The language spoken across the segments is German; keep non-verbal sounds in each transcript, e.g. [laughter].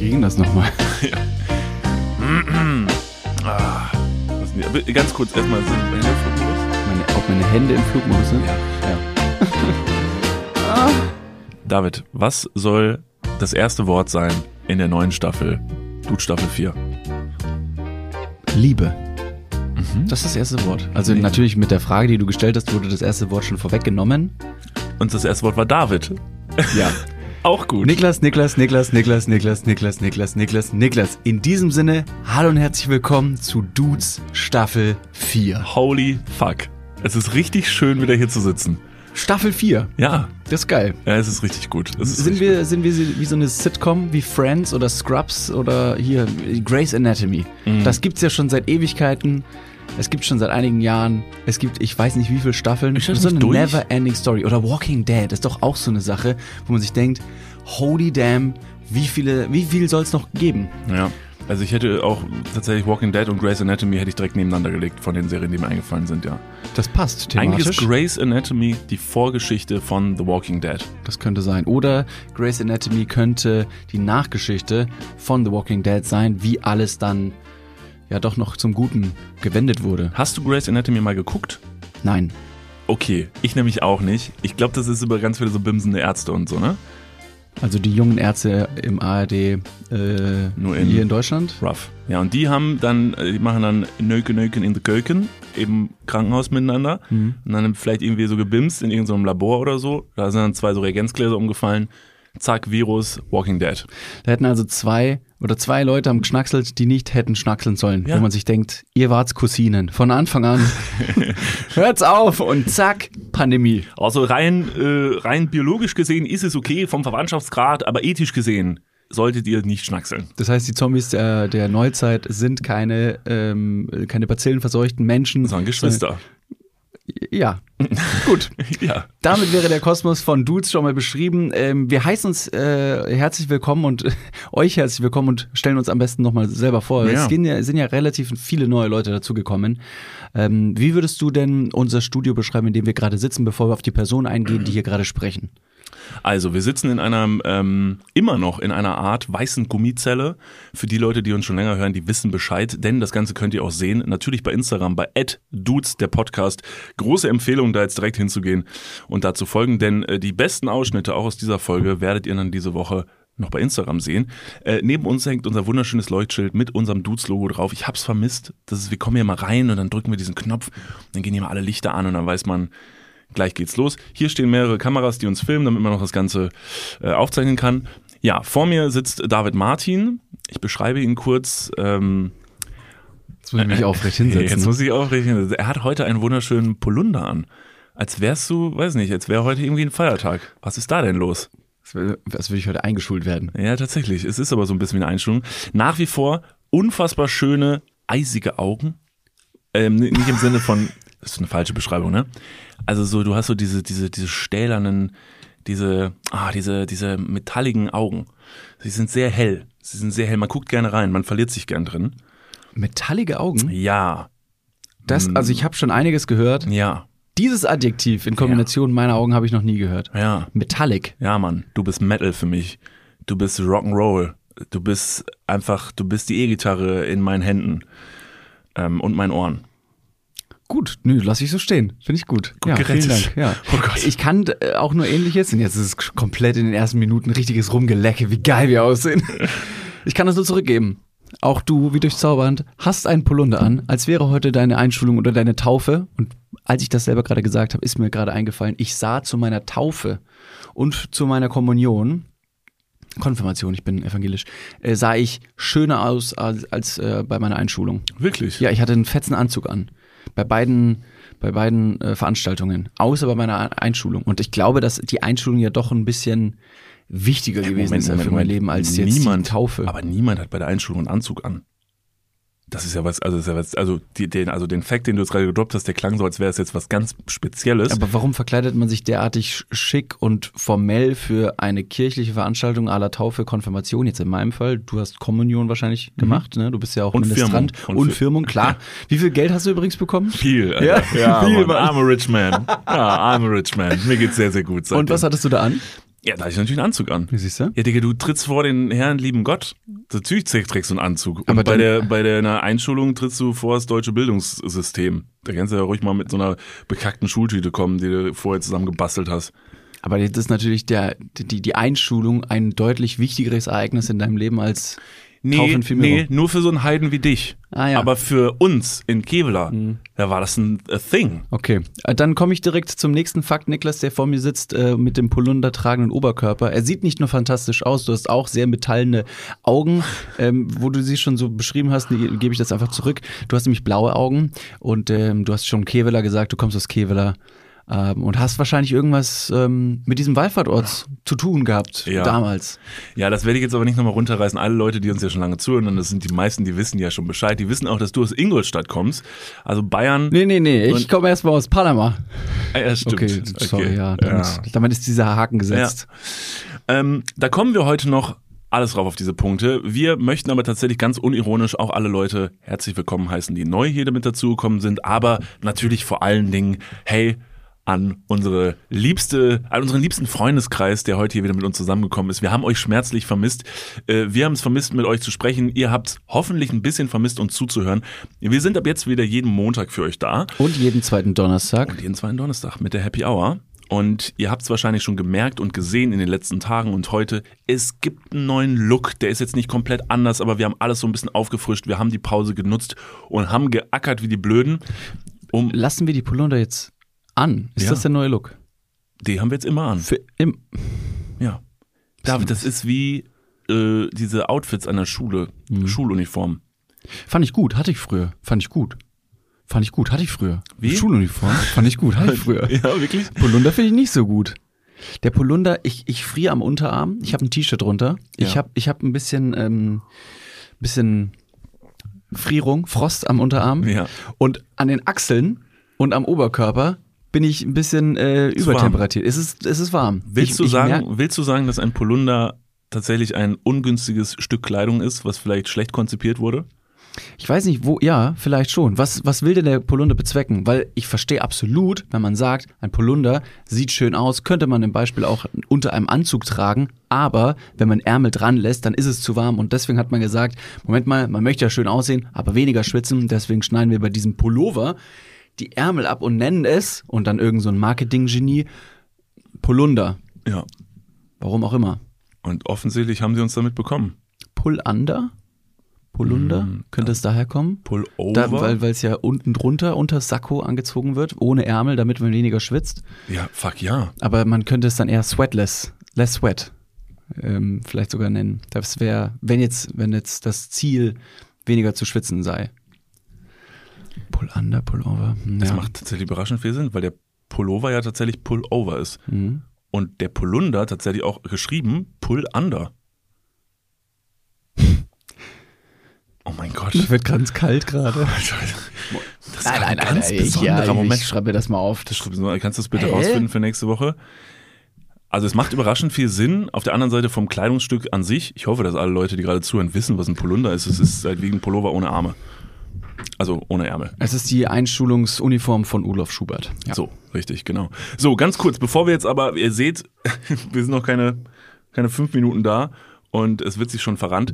Wie ging das nochmal? [laughs] Ah, was ganz kurz erstmal sind meine Flugmodus. Meine, ob meine Hände im Flugmodus sind? Ja. [laughs] David, was soll das erste Wort sein in der neuen Staffel? Dude Staffel 4. Liebe. Das ist das erste Wort. Also Liebe. natürlich mit der Frage, die du gestellt hast, wurde das erste Wort schon vorweggenommen. Und das erste Wort war David. Ja. [laughs] Auch gut. Niklas, Niklas, Niklas, Niklas, Niklas, Niklas, Niklas, Niklas, Niklas. In diesem Sinne, hallo und herzlich willkommen zu Dudes Staffel 4. Holy fuck. Es ist richtig schön, wieder hier zu sitzen. Staffel 4. Ja, Das ist geil. ja es ist richtig gut. Ist Sind richtig wir, sind wir wie so eine Sitcom wie Friends oder Scrubs oder hier Grey's Anatomy? Mhm. Das gibt's ja schon seit Ewigkeiten. Es gibt schon seit einigen Jahren. Es gibt, ich weiß nicht wie viele Staffeln. Ist das so eine never-ending Story. Oder Walking Dead ist doch auch so eine Sache, wo man sich denkt, holy damn, wie viele, wie viel soll es noch geben? Ja. Also ich hätte auch tatsächlich Walking Dead und Grey's Anatomy hätte ich direkt nebeneinander gelegt von den Serien, die mir eingefallen sind, ja. Das passt Eigentlich thematisch. ist Grey's Anatomy die Vorgeschichte von The Walking Dead. Das könnte sein. Oder Grey's Anatomy könnte die Nachgeschichte von The Walking Dead sein, wie alles dann ja doch noch zum Guten gewendet wurde. Hast du Grey's Anatomy mal geguckt? Nein. Okay, ich nämlich auch nicht. Ich glaube, das ist über ganz viele so bimsende Ärzte und so, ne? Also die jungen Ärzte im ARD äh, Nur in- hier in Deutschland. Rough. Ja, und die haben dann, äh, die machen dann Nöken, Nöken in the Köken im Krankenhaus miteinander. Mhm. Und dann vielleicht irgendwie so gebimst in irgendeinem Labor oder so. Da sind dann zwei so Reagenzgläser umgefallen. Zack, Virus, Walking Dead. Da hätten also zwei oder zwei Leute haben geschnackselt, die nicht hätten schnackseln sollen. Ja. Wo man sich denkt, ihr wart's Cousinen. Von Anfang an. [laughs] Hört's auf und zack, Pandemie. Also rein, äh, rein biologisch gesehen ist es okay vom Verwandtschaftsgrad, aber ethisch gesehen solltet ihr nicht schnackseln. Das heißt, die Zombies der, der Neuzeit sind keine, ähm, keine bazillenverseuchten Menschen. Waren Geschwister. Ja, [laughs] gut. ja. Damit wäre der Kosmos von Dudes schon mal beschrieben. Ähm, wir heißen uns äh, herzlich willkommen und äh, [laughs] euch herzlich willkommen und stellen uns am besten nochmal selber vor. Ja. Es gehen ja, sind ja relativ viele neue Leute dazugekommen. Ähm, wie würdest du denn unser Studio beschreiben, in dem wir gerade sitzen, bevor wir auf die Person eingehen, die hier gerade sprechen? Also, wir sitzen in einer, ähm, immer noch in einer Art weißen Gummizelle. Für die Leute, die uns schon länger hören, die wissen Bescheid, denn das Ganze könnt ihr auch sehen. Natürlich bei Instagram, bei dudes, der Podcast. Große Empfehlung, da jetzt direkt hinzugehen und da zu folgen, denn äh, die besten Ausschnitte auch aus dieser Folge werdet ihr dann diese Woche noch bei Instagram sehen. Äh, neben uns hängt unser wunderschönes Leuchtschild mit unserem Dudes-Logo drauf. Ich hab's vermisst. Das ist, wir kommen hier mal rein und dann drücken wir diesen Knopf, dann gehen hier mal alle Lichter an und dann weiß man, Gleich geht's los. Hier stehen mehrere Kameras, die uns filmen, damit man noch das Ganze äh, aufzeichnen kann. Ja, vor mir sitzt David Martin. Ich beschreibe ihn kurz. Ähm, Jetzt muss ich mich aufrecht hinsetzen. [laughs] Jetzt muss ich aufrechnen. Er hat heute einen wunderschönen Polunder an. Als wärst du, weiß nicht, als wäre heute irgendwie ein Feiertag. Was ist da denn los? Als würde ich heute eingeschult werden. Ja, tatsächlich. Es ist aber so ein bisschen wie eine Einstellung. Nach wie vor unfassbar schöne, eisige Augen. Ähm, nicht im Sinne von, [laughs] das ist eine falsche Beschreibung, ne? Also so, du hast so diese, diese, diese stählernen, diese, ah, diese, diese metalligen Augen. Sie sind sehr hell. Sie sind sehr hell. Man guckt gerne rein, man verliert sich gern drin. Metallige Augen? Ja, Das, also ich habe schon einiges gehört. ja, Dieses Adjektiv in Kombination meiner Augen habe ich noch nie gehört. ja. Metallic. Ja, Mann, du bist Metal für mich. Du bist Rock'n'Roll. Du bist einfach, du bist die E-Gitarre in meinen Händen ähm, und meinen Ohren. Gut, nö, lass ich so stehen. Finde ich gut. Gut ja, gerettet. vielen Dank. Ja. Oh Gott. Ich kann äh, auch nur ähnliches, und jetzt ist es komplett in den ersten Minuten richtiges Rumgelecke, wie geil wir aussehen. [laughs] Ich kann das nur zurückgeben. Auch du, wie durchzaubernd, hast einen Polunder an, als wäre heute deine Einschulung oder deine Taufe. Und als ich das selber gerade gesagt habe, ist mir gerade eingefallen, ich sah zu meiner Taufe und zu meiner Kommunion, Konfirmation, ich bin evangelisch, äh, sah ich schöner aus als, als äh, bei meiner Einschulung. Wirklich? Ja, ich hatte einen fetzen Anzug an. Bei beiden, bei beiden äh, Veranstaltungen. Außer bei meiner Einschulung. Und ich glaube, dass die Einschulung ja doch ein bisschen wichtiger gewesen ist für mein Leben als jetzt niemand, die Taufe. Aber niemand hat bei der Einschulung einen Anzug an. Das ist ja was, also, ist ja was, also, die, den, also den Fact, den du jetzt gerade gedroppt hast, der klang so, als wäre es jetzt was ganz Spezielles. Aber warum verkleidet man sich derartig sch- schick und formell für eine kirchliche Veranstaltung à la Taufe, Konfirmation? Jetzt in meinem Fall, du hast Kommunion wahrscheinlich gemacht, ne? Du bist ja auch Mhm. Und Ministrant. Firmung. Und Und Fir- Firmung, klar. [laughs] Wie viel Geld hast du übrigens bekommen? viel, Alter. Ja, ja viel, Mann. I'm a rich man. Ja, I'm a rich man. Mir geht's sehr, sehr gut. Und was seitdem. hattest du da an? Ja, da hatte ich natürlich einen Anzug an. Wie siehst du? Ja, Digga, du trittst vor den Herrn, lieben Gott. Natürlich trägst du einen Anzug. Und Aber bei der, bei der Einschulung trittst du vor das deutsche Bildungssystem. Da kannst du ja ruhig mal mit so einer bekackten Schultüte kommen, die du vorher zusammen gebastelt hast. Aber jetzt ist natürlich der, die, die Einschulung ein deutlich wichtigeres Ereignis in deinem Leben als Nee, nee, nur für so einen Heiden wie dich. Ah, ja. Mhm. Aber für uns in Kevela, da war das ein thing. Okay, äh, dann komme ich direkt zum nächsten Fakt, Niklas, der vor mir sitzt äh, mit dem Polunder tragenden Oberkörper. Er sieht nicht nur fantastisch aus, du hast auch sehr metallene Augen, [laughs] ähm, wo du sie schon so beschrieben hast, nee, gebe ich das einfach zurück. Du hast nämlich blaue Augen und ähm, du hast schon Kevela gesagt, du kommst aus Kevela. Ähm, und hast wahrscheinlich irgendwas ähm, mit diesem Wallfahrtort zu tun gehabt Ja. damals. Ja, das werde ich jetzt aber nicht nochmal runterreißen. Alle Leute, die uns ja schon lange zuhören, und das sind die meisten, die wissen ja schon Bescheid, die wissen auch, dass du aus Ingolstadt kommst. Also Bayern. Nee, nee, nee, ich komme erstmal aus Panama. Ah, ja, stimmt. Okay, sorry, ja. Damit, Ja. damit ist dieser Haken gesetzt. Ähm, da kommen wir heute noch alles drauf auf diese Punkte. Wir möchten aber tatsächlich ganz unironisch auch alle Leute herzlich willkommen heißen, die neu hier mit dazugekommen sind, aber natürlich vor allen Dingen, hey, an unsere liebste, an unseren liebsten Freundeskreis, der heute hier wieder mit uns zusammengekommen ist. Wir haben euch schmerzlich vermisst. Äh, Wir haben es vermisst, mit euch zu sprechen. Ihr habt hoffentlich ein bisschen vermisst, uns zuzuhören. Wir sind ab jetzt wieder jeden Montag für euch da. Und jeden zweiten Donnerstag. Und jeden zweiten Donnerstag mit der Happy Hour. Und ihr habt es wahrscheinlich schon gemerkt und gesehen in den letzten Tagen und heute. Es gibt einen neuen Look. Der ist jetzt nicht komplett anders, aber wir haben alles so ein bisschen aufgefrischt. Wir haben die Pause genutzt und haben geackert wie die Blöden. Um, Lassen wir die Polunder jetzt an. Ist Ja. das der neue Look? die haben wir jetzt immer an. Für im Ja. David, das ist wie äh, diese Outfits an der Schule. Schuluniform. Fand ich gut, hatte ich früher. Fand ich gut. Fand ich gut, hatte ich früher. Wie? Schuluniform. Fand ich gut, hatte ich [laughs] früher. Ja, wirklich? Polunder finde ich nicht so gut. Der Polunder, ich, ich friere am Unterarm. Ich habe ein T-Shirt drunter. Ich Ja. habe ich hab ein bisschen, ähm, bisschen Frierung, Frost am Unterarm. Ja. Und an den Achseln und am Oberkörper bin ich ein bisschen äh, übertemperatiert. Es ist, es ist warm. Willst, ich, du ich sagen, willst du sagen, dass ein Polunder tatsächlich ein ungünstiges Stück Kleidung ist, was vielleicht schlecht konzipiert wurde? Ich weiß nicht, wo, ja, vielleicht schon. Was, was will denn der Polunder bezwecken? Weil ich verstehe absolut, wenn man sagt, ein Polunder sieht schön aus, könnte man im Beispiel auch unter einem Anzug tragen, aber wenn man Ärmel dran lässt, dann ist es zu warm und deswegen hat man gesagt, Moment mal, man möchte ja schön aussehen, aber weniger schwitzen, deswegen schneiden wir bei diesem Pullover die Ärmel ab und nennen es, und dann irgend so ein Marketing-Genie, Polunder. Ja. Warum auch immer. Und offensichtlich haben sie uns damit bekommen. Pull-under? Polunder? Mm, Könnte es daher kommen? Pullover? Da, weil es ja unten drunter unter Sakko angezogen wird, ohne Ärmel, damit man weniger schwitzt. ja, fuck ja. Aber man könnte es dann eher sweatless, less sweat, ähm, vielleicht sogar nennen. Das wäre, wenn jetzt, wenn jetzt das Ziel weniger zu schwitzen sei. Pull under, pull over. Hm, Das ja. macht tatsächlich überraschend viel Sinn, weil der Pullover ja tatsächlich Pullover ist. Mhm. Und der Polunder tatsächlich auch geschrieben Pull Under. [laughs] Oh mein Gott. Mir wird ganz kalt gerade. [laughs] Das ist ein ganz besonderer ja, Moment. ich schreibe mir das mal auf. Das Kannst du das bitte Hä? rausfinden für nächste Woche? Also es macht überraschend viel Sinn. Auf der anderen Seite vom Kleidungsstück an sich. Ich hoffe, dass alle Leute, die gerade zuhören, wissen, was ein Polunder ist. Es ist halt wie ein Pullover ohne Arme. Also ohne Ärmel. es ist die Einschulungsuniform von Olaf Schubert. Ja. So, richtig, genau. So, ganz kurz, bevor wir jetzt aber, ihr seht, [laughs] wir sind noch keine, keine fünf Minuten da und es wird sich schon verrannt.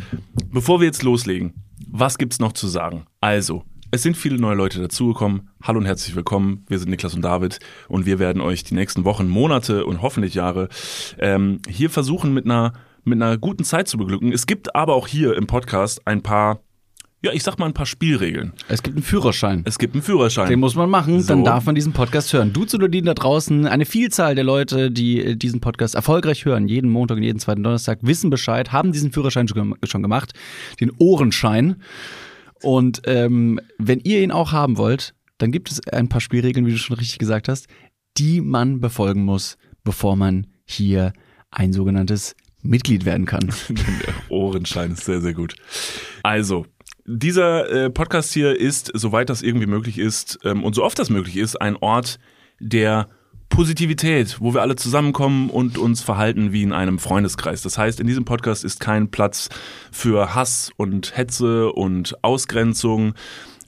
Bevor wir jetzt loslegen, was gibt's noch zu sagen? Also, es sind viele neue Leute dazugekommen. Hallo und herzlich willkommen. Wir sind Niklas und David und wir werden euch die nächsten Wochen, Monate und hoffentlich Jahre ähm, hier versuchen, mit einer, mit einer guten Zeit zu beglücken. Es gibt aber auch hier im Podcast ein paar, ja, ich sag mal ein paar Spielregeln. Es gibt einen Führerschein. Es gibt einen Führerschein. Den muss man machen, So. dann darf man diesen Podcast hören. Du zu da draußen, eine Vielzahl der Leute, die äh, diesen Podcast erfolgreich hören, jeden Montag und jeden zweiten Donnerstag, wissen Bescheid, haben diesen Führerschein schon, schon gemacht, den Ohrenschein. Und ähm, wenn ihr ihn auch haben wollt, dann gibt es ein paar Spielregeln, wie du schon richtig gesagt hast, die man befolgen muss, bevor man hier ein sogenanntes Mitglied werden kann. [laughs] Der Ohrenschein ist sehr, sehr gut. Also, dieser äh, Podcast hier ist, soweit das irgendwie möglich ist ähm, und so oft das möglich ist, ein Ort der Positivität, wo wir alle zusammenkommen und uns verhalten wie in einem Freundeskreis. Das heißt, in diesem Podcast ist kein Platz für Hass und Hetze und Ausgrenzung.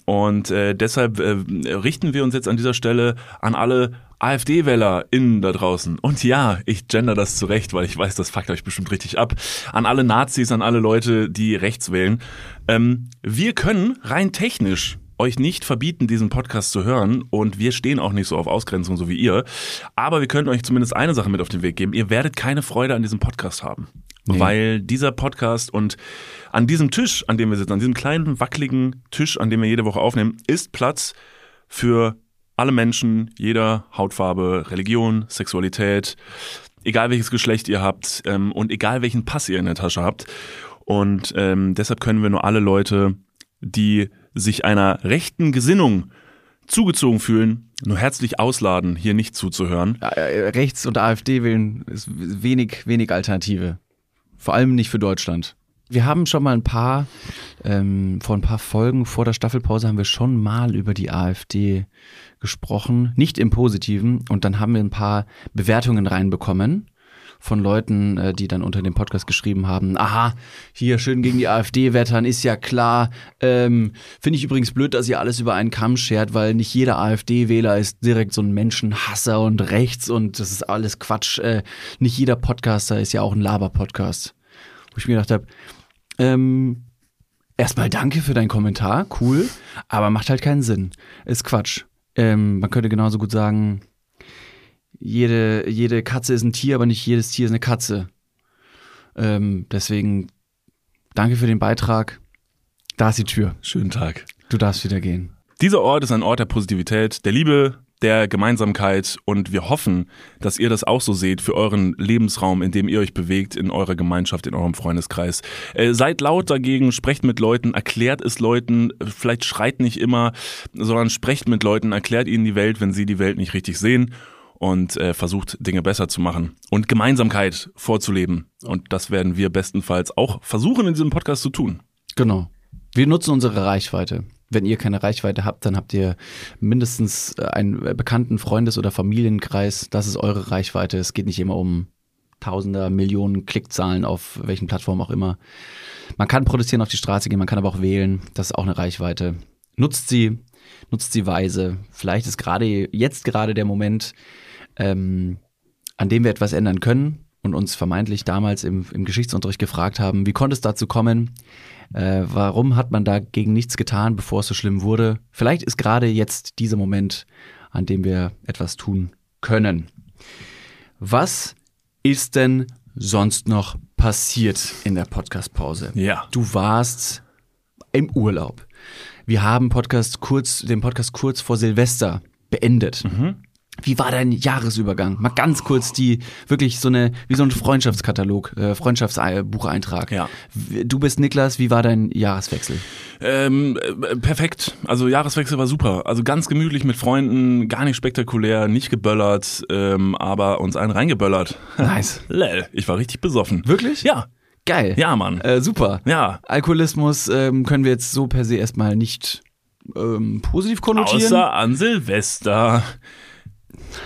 Und äh, deshalb äh, richten wir uns jetzt an dieser Stelle an alle AfD-WählerInnen da draußen. Und ja, ich gender das zurecht, weil ich weiß, das fuckt euch bestimmt richtig ab. An alle Nazis, an alle Leute, die rechts wählen. Ähm, wir können rein technisch euch nicht verbieten, diesen Podcast zu hören und wir stehen auch nicht so auf Ausgrenzung, so wie ihr. Aber wir können euch zumindest eine Sache mit auf den Weg geben. Ihr werdet keine Freude an diesem Podcast haben. Nee. Weil dieser Podcast und an diesem Tisch, an dem wir sitzen, an diesem kleinen, wackeligen Tisch, an dem wir jede Woche aufnehmen, ist Platz für alle Menschen, jeder Hautfarbe, Religion, Sexualität, egal welches Geschlecht ihr habt ähm, und egal welchen Pass ihr in der Tasche habt. Und ähm, deshalb können wir nur alle Leute, die sich einer rechten Gesinnung zugezogen fühlen, nur herzlich ausladen, hier nicht zuzuhören. Äh, Rechts- und AfD wählen ist wenig, wenig Alternative. Vor allem nicht für Deutschland. Wir haben schon mal ein paar, ähm, vor ein paar Folgen vor der Staffelpause haben wir schon mal über die AfD gesprochen, nicht im Positiven. Und dann haben wir ein paar Bewertungen reinbekommen von Leuten, äh, die dann unter dem Podcast geschrieben haben, aha, hier schön gegen die AfD wettern, ist ja klar. Ähm, Finde ich übrigens blöd, dass ihr alles über einen Kamm schert, weil nicht jeder AfD-Wähler ist direkt so ein Menschenhasser und rechts und das ist alles Quatsch. Äh, nicht jeder Podcaster ist ja auch ein Laber-Podcast. Wo ich mir gedacht habe, ähm, erstmal danke für deinen Kommentar, cool, aber macht halt keinen Sinn. Ist Quatsch. Ähm, man könnte genauso gut sagen, jede, jede Katze ist ein Tier, aber nicht jedes Tier ist eine Katze. Ähm, deswegen danke für den Beitrag. Da ist die Tür. Schönen Tag. Du darfst wieder gehen. Dieser Ort ist ein Ort der Positivität, der Liebe, der Gemeinsamkeit und wir hoffen, dass ihr das auch so seht für euren Lebensraum, in dem ihr euch bewegt, in eurer Gemeinschaft, in eurem Freundeskreis. Äh, seid laut dagegen, sprecht mit Leuten, erklärt es Leuten, vielleicht schreit nicht immer, sondern sprecht mit Leuten, erklärt ihnen die Welt, wenn sie die Welt nicht richtig sehen und äh, versucht Dinge besser zu machen und Gemeinsamkeit vorzuleben. Und das werden wir bestenfalls auch versuchen in diesem Podcast zu tun. Genau. Wir nutzen unsere Reichweite. Wenn ihr keine Reichweite habt, dann habt ihr mindestens äh, einen bekannten Freundes- oder Familienkreis. Das ist eure Reichweite. Es geht nicht immer um Tausender, Millionen Klickzahlen auf welchen Plattformen auch immer. Man kann produzieren auf die Straße gehen, man kann aber auch wählen. Das ist auch eine Reichweite. Nutzt sie, nutzt sie weise. Vielleicht ist gerade jetzt gerade der Moment, ähm, an dem wir etwas ändern können und uns vermeintlich damals im, im Geschichtsunterricht gefragt haben, wie konnte es dazu kommen? Äh, warum hat man dagegen nichts getan, bevor es so schlimm wurde? Vielleicht ist gerade jetzt dieser Moment, an dem wir etwas tun können. Was ist denn sonst noch passiert in der Podcast-Pause? Ja. Du warst im Urlaub. Wir haben Podcast kurz, den Podcast kurz vor Silvester beendet. Wie war dein Jahresübergang? Mal ganz kurz die, wirklich so eine, wie so ein Freundschaftskatalog, äh, Freundschaftsbucheintrag. Ja. Du bist Niklas, wie war dein Jahreswechsel? Ähm, äh, perfekt. Also Jahreswechsel war super. Also ganz gemütlich mit Freunden, gar nicht spektakulär, nicht geböllert, ähm, aber uns einen reingeböllert. Nice. [laughs] Lel, ich war richtig besoffen. Wirklich? Ja, Geil. ja, Mann. Äh, super. Ja. Alkoholismus ähm, können wir jetzt so per se erstmal nicht ähm, positiv konnotieren. Außer an Silvester.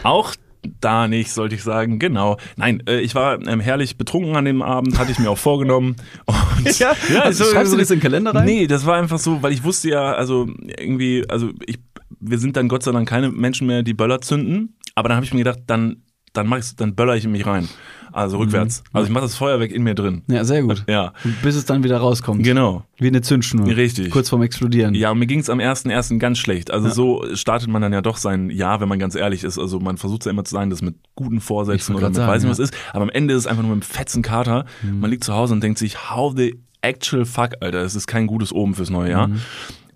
Auch da nicht, sollte ich sagen. Genau. Nein, äh, ich war ähm, herrlich betrunken an dem Abend, hatte ich mir auch vorgenommen. [laughs] Und ja, also so- schreibst du das in den Kalender rein? Nee, das war einfach so, weil ich wusste ja, also irgendwie, also ich, wir sind dann Gott sei Dank keine Menschen mehr, die Böller zünden. Aber dann habe ich mir gedacht, dann, dann mach ich's, dann böller ich in mich rein. Also rückwärts. Also ich mache das Feuerwerk in mir drin. Ja, sehr gut. Ja, Bis es dann wieder rauskommt. genau. Wie eine Zündschnur. Richtig. Kurz vorm Explodieren. Ja, und mir ging's am 1.1. ganz schlecht. Also so startet man dann ja doch sein Jahr, wenn man ganz ehrlich ist. Also man versucht ja immer zu sagen, das mit guten Vorsätzen oder mit grad weiß nicht sagen, was ist. Aber am Ende ist es einfach nur mit einem fetzen Kater. Man liegt zu Hause und denkt sich, how the actual fuck, Alter, das ist kein gutes Oben fürs neue Jahr.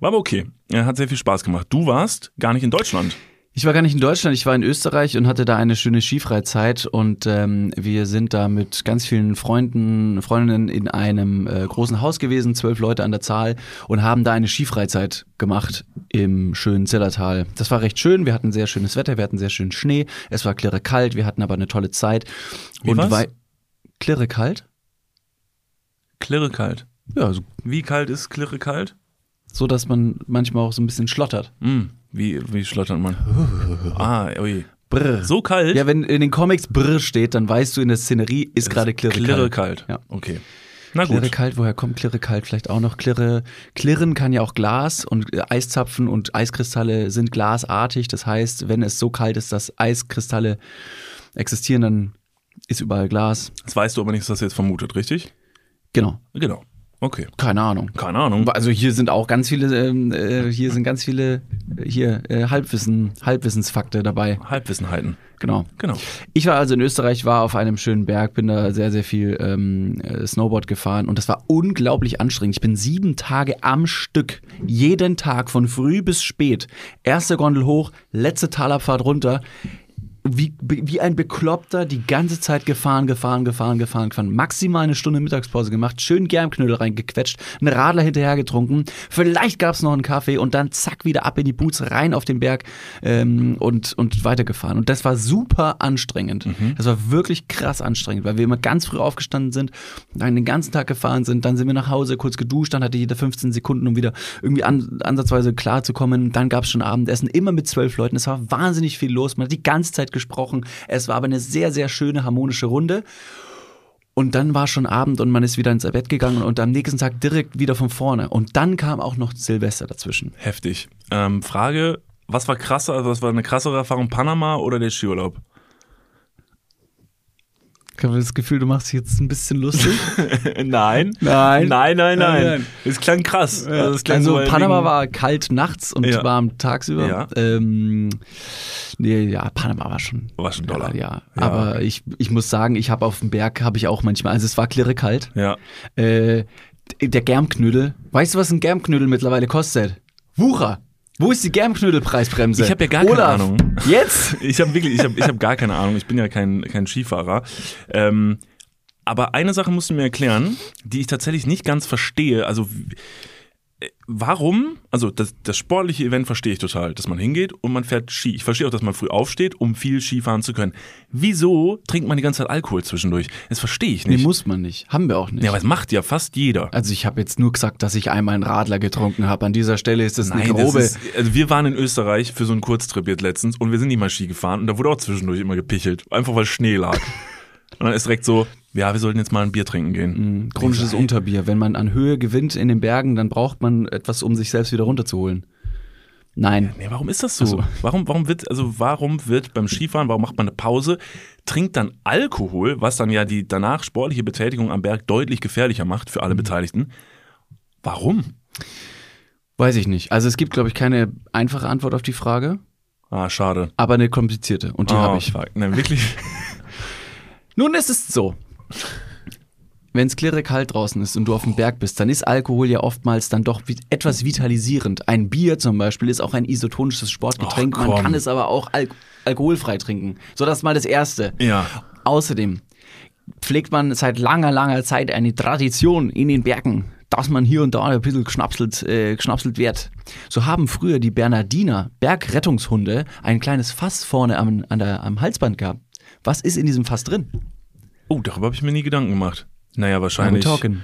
War aber okay. Ja, hat sehr viel Spaß gemacht. Du warst gar nicht in Deutschland. Ich war gar nicht in Deutschland, ich war in Österreich und hatte da eine schöne Skifreizeit und ähm, wir sind da mit ganz vielen Freunden, Freundinnen in einem äh, großen Haus gewesen, zwölf Leute an der Zahl und haben da eine Skifreizeit gemacht im schönen Zillertal. Das war recht schön, wir hatten sehr schönes Wetter, wir hatten sehr schönen Schnee, es war klirre kalt, wir hatten aber eine tolle Zeit. Wie und war's? wei- klirre kalt? Klirre kalt. Ja, so, Wie kalt ist klirre kalt? so dass man manchmal auch so ein bisschen schlottert. Hm, wie, wie schlottert man? [laughs] ah, ui. Brr. So kalt? Ja, wenn in den Comics Brr steht, dann weißt du, in der Szenerie ist gerade klirre, Klirre kalt. kalt. Ja. Okay. Na gut. Klirre kalt, woher kommt Klirre kalt? Vielleicht auch noch Klirre. Klirren kann ja auch Glas und äh, Eiszapfen und Eiskristalle sind glasartig. Das heißt, wenn es so kalt ist, dass Eiskristalle existieren, dann ist überall Glas. Das weißt du aber nicht, was das jetzt vermutet, richtig? Genau. Genau. Okay. Keine Ahnung. Keine Ahnung. Also hier sind auch ganz viele, ähm, äh, hier sind ganz viele äh, hier äh, Halbwissen, Halbwissensfakte dabei. Halbwissenheiten. Genau. Genau. Ich war also in Österreich, war auf einem schönen Berg, bin da sehr, sehr viel ähm, äh, Snowboard gefahren und das war unglaublich anstrengend. Ich bin sieben Tage am Stück, jeden Tag von früh bis spät. Erste Gondel hoch, letzte Talabfahrt runter. Wie, wie ein Bekloppter die ganze Zeit gefahren, gefahren, gefahren, gefahren, gefahren. Maximal eine Stunde Mittagspause gemacht, schön Germknödel reingequetscht, einen Radler hinterher getrunken. Vielleicht gab's noch einen Kaffee und dann zack wieder ab in die Boots, rein auf den Berg ähm, und, und weitergefahren. Und das war super anstrengend. Das war wirklich krass anstrengend, weil wir immer ganz früh aufgestanden sind, dann den ganzen Tag gefahren sind, dann sind wir nach Hause, kurz geduscht, dann hatte jeder 15 Sekunden, um wieder irgendwie an, ansatzweise klar zu kommen. Dann gab's schon Abendessen, immer mit zwölf Leuten. Es war wahnsinnig viel los. Man hat die ganze Zeit gesprochen. Es war aber eine sehr, sehr schöne, harmonische Runde. Und dann war schon Abend und man ist wieder ins Bett gegangen und am nächsten Tag direkt wieder von vorne. Und dann kam auch noch Silvester dazwischen. Heftig. Ähm, Frage, was war krasser, also was war eine krassere Erfahrung, Panama oder der Skiurlaub? Ich habe das Gefühl, du machst dich jetzt ein bisschen lustig. [laughs] nein. Nein. Nein, nein, nein. Es klang krass. Also, es klang Also so Panama wegen- war kalt nachts und Ja. warm tagsüber. Ja. Ähm, nee, ja, Panama war schon. War schon doller. Ja, Ja. aber ich, ich muss sagen, ich habe auf dem Berg habe ich auch manchmal, also es war klirre kalt. Ja. Äh, der Germknödel. Weißt du, was ein Germknödel mittlerweile kostet? Wucher. Wo ist die Germknödelpreisbremse? Ich hab ja gar keine Olaf, Ahnung. Jetzt? [laughs] Ich habe wirklich, ich habe ich hab gar keine Ahnung. Ich bin ja kein, kein Skifahrer. Ähm, aber eine Sache musst du mir erklären, die ich tatsächlich nicht ganz verstehe. Also warum? Also das, das sportliche Event verstehe ich total, dass man hingeht und man fährt Ski. Ich verstehe auch, dass man früh aufsteht, um viel Ski fahren zu können. Wieso trinkt man die ganze Zeit Alkohol zwischendurch? Das verstehe ich Nee, nicht. muss man nicht. Haben wir auch nicht. ja, aber es macht ja fast jeder. also ich habe jetzt nur gesagt, dass ich einmal einen Radler getrunken habe. An dieser Stelle ist das eine Nein, grobe. das ist, also wir waren in Österreich für so einen Kurztrip jetzt letztens und wir sind nicht mal Ski gefahren und da wurde auch zwischendurch immer gepichelt, einfach weil Schnee lag. [laughs] und dann ist direkt so, ja, wir sollten jetzt mal ein Bier trinken gehen. chronisches Unterbier. Wenn man an Höhe gewinnt in den Bergen, dann braucht man etwas, um sich selbst wieder runterzuholen. Nein. Nee, warum ist das so? So. Warum, warum wird, also warum wird beim Skifahren, warum macht man eine Pause, trinkt dann Alkohol, was dann ja die danach sportliche Betätigung am Berg deutlich gefährlicher macht für alle Mhm. Beteiligten? Warum? Weiß ich nicht. Also es gibt, glaube ich, keine einfache Antwort auf die Frage, Ah, schade. aber eine komplizierte. Und die oh, habe ich. Fuck. Nein, wirklich. [laughs] Nun ist es so. Wenn es klirre kalt draußen ist und du auf dem Berg bist, dann ist Alkohol ja oftmals dann doch etwas vitalisierend. Ein Bier zum Beispiel ist auch ein isotonisches Sportgetränk. Man kann es aber auch al alkoholfrei trinken. So, das ist mal das Erste. Ja. Außerdem pflegt man seit langer, langer Zeit eine Tradition in den Bergen, dass man hier und da ein bisschen geschnapselt, äh, geschnapselt wird. So haben früher die Bernardiner Bergrettungshunde ein kleines Fass vorne am, an der, am Halsband gehabt. Was ist in diesem Fass drin? Oh, darüber habe ich mir nie Gedanken gemacht. Naja, wahrscheinlich. talking.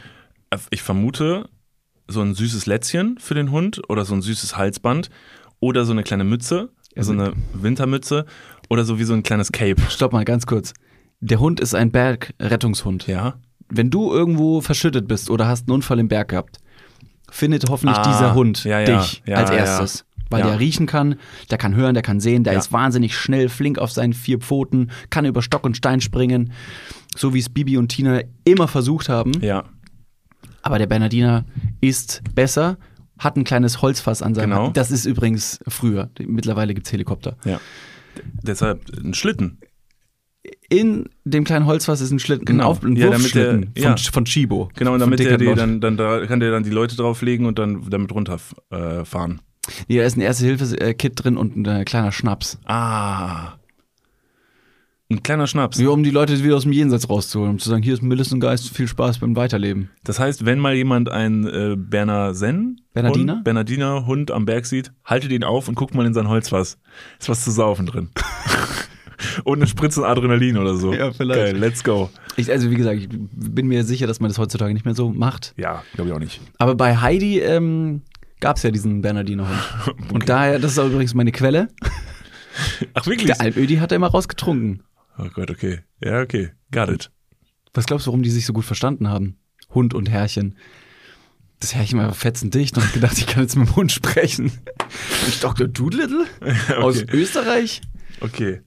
Ich vermute, so ein süßes Lätzchen für den Hund oder so ein süßes Halsband oder so eine kleine Mütze, so eine Wintermütze oder so wie so ein kleines Cape. Stopp mal ganz kurz. Der Hund ist ein Bergrettungshund. Ja. Wenn du irgendwo verschüttet bist oder hast einen Unfall im Berg gehabt, findet hoffentlich Ah, dieser Hund ja, ja, dich ja, als erstes. Weil der riechen kann, der kann hören, der kann sehen, der ist wahnsinnig schnell, flink auf seinen vier Pfoten, kann über Stock und Stein springen, so wie es Bibi und Tina immer versucht haben. Ja. Aber der Bernardiner ist besser, hat ein kleines Holzfass an seinem Genau. Das ist übrigens früher. Mittlerweile gibt's Helikopter. Ja. D- Deshalb ein Schlitten. In dem kleinen Holzfass ist ein Schlitten, Genau. ein, Auf ein Ja, damit der- Wurfschlitten ja. von, von Chibo. Genau, und Von damit der die dann, dann da kann der dann die Leute drauflegen und dann damit runterfahren. Äh, fahren. Nee, da ist ein Erste-Hilfe-Kit drin und ein kleiner Schnaps. ah. Ein kleiner Schnaps. Ja, um die Leute wieder aus dem Jenseits rauszuholen, um zu sagen, hier ist Millis und Geist, viel Spaß beim Weiterleben. Das heißt, wenn mal jemand einen äh, Berner Sen Bernardiner? Hund, Bernardiner Hund am Berg sieht, haltet ihn auf und guckt mal in sein Holzfass. Ist was zu saufen drin. [laughs] und eine Spritze Adrenalin oder so. Ja, vielleicht. Geil, let's go. Ich, also wie gesagt, ich bin mir sicher, dass man das heutzutage nicht mehr so macht. Ja, glaube ich auch nicht. Aber bei Heidi ähm, gab es ja diesen Bernardiner Hund. [laughs] Und daher, das ist auch übrigens meine Quelle, Ach, wirklich? der Almödi hat da immer rausgetrunken. Oh Gott, okay. Ja, okay. Got it. Was glaubst du, warum die sich so gut verstanden haben? Hund und Herrchen. Das Herrchen war fetzendicht und hat gedacht, ich kann jetzt mit dem Hund sprechen. Ich Dr. Doolittle [laughs] aus Österreich. Okay.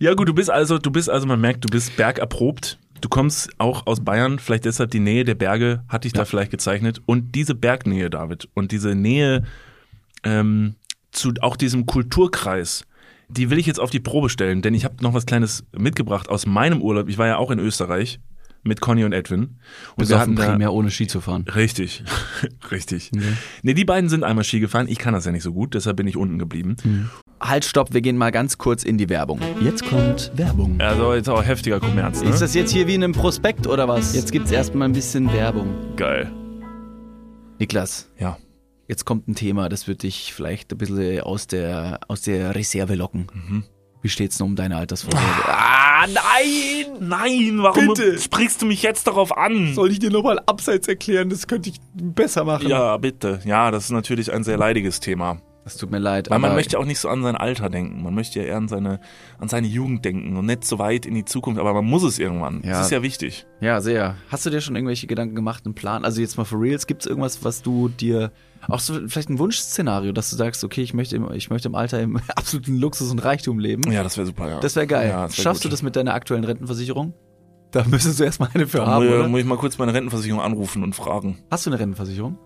Ja gut, du bist also, du bist also, man merkt, du bist bergerprobt. Du kommst auch aus Bayern, vielleicht deshalb die Nähe der Berge hat dich da vielleicht gezeichnet. Und diese Bergnähe, David, und diese Nähe ähm, zu auch diesem Kulturkreis, die will ich jetzt auf die Probe stellen, denn ich habe noch was Kleines mitgebracht aus meinem Urlaub. Ich war ja auch in Österreich mit Conny und Edwin. Und Und wir hatten primär ohne Ski zu fahren. Richtig, [laughs] richtig. Nee, die beiden sind einmal Ski gefahren. Ich kann das ja nicht so gut, deshalb bin ich unten geblieben. Halt, stopp, wir gehen mal ganz kurz in die Werbung. Jetzt kommt Werbung. Also jetzt auch heftiger Kommerz, ne? Ist das jetzt hier wie in einem Prospekt oder was? Jetzt gibt's erstmal ein bisschen Werbung. geil? Niklas, Ja. Jetzt kommt ein Thema, das wird dich vielleicht ein bisschen aus der, aus der Reserve locken. Wie steht's denn um deine Altersvorsorge? Ah, nein! Nein, warum Bitte. sprichst du mich jetzt darauf an? Soll ich dir nochmal abseits erklären? Das könnte ich besser machen. Ja, bitte. Ja, das ist natürlich ein sehr leidiges Thema. Das tut mir leid. Weil man möchte auch nicht so an sein Alter denken. Man möchte ja eher an seine, an seine Jugend denken und nicht so weit in die Zukunft. Aber man muss es irgendwann. Ja. Das ist ja wichtig. Ja, sehr. Hast du dir schon irgendwelche Gedanken gemacht, einen Plan? Also jetzt mal for reals, gibt es irgendwas, was du dir, auch so vielleicht ein Wunschszenario, dass du sagst, okay, ich möchte im, ich möchte im Alter im [laughs] absoluten Luxus und Reichtum leben? Ja, das wäre super, ja. Das wäre geil. Ja, das wär Schaffst gut. du das mit deiner aktuellen Rentenversicherung? Da müsstest du erstmal eine für Da haben, muss, oder? muss ich mal kurz meine Rentenversicherung anrufen und fragen. Hast du eine Rentenversicherung?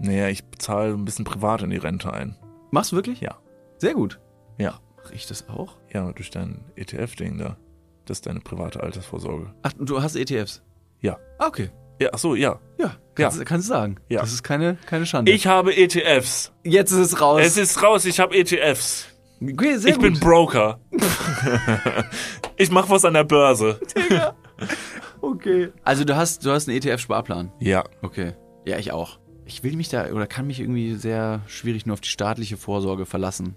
Naja, ich bezahle ein bisschen privat in die Rente ein. Machst du wirklich? Ja. Sehr gut. Ja. Mach ich das auch? Ja, durch dein ETF-Ding da. Das ist deine private Altersvorsorge. Ach, du hast ETFs? Ja. Ah, Okay. Ja, ach so, ja. Ja, kannst, kannst du sagen. Ja. Das ist keine, keine Schande. Ich habe ETFs. Jetzt ist es raus. Es ist raus, ich habe ETFs. okay, ich bin gut. Broker. [laughs] ich mache was an der Börse. okay. Also du hast, du hast einen ETF-Sparplan. Ja. Okay. Ja, ich auch. Ich will mich da oder kann mich irgendwie sehr schwierig nur auf die staatliche Vorsorge verlassen.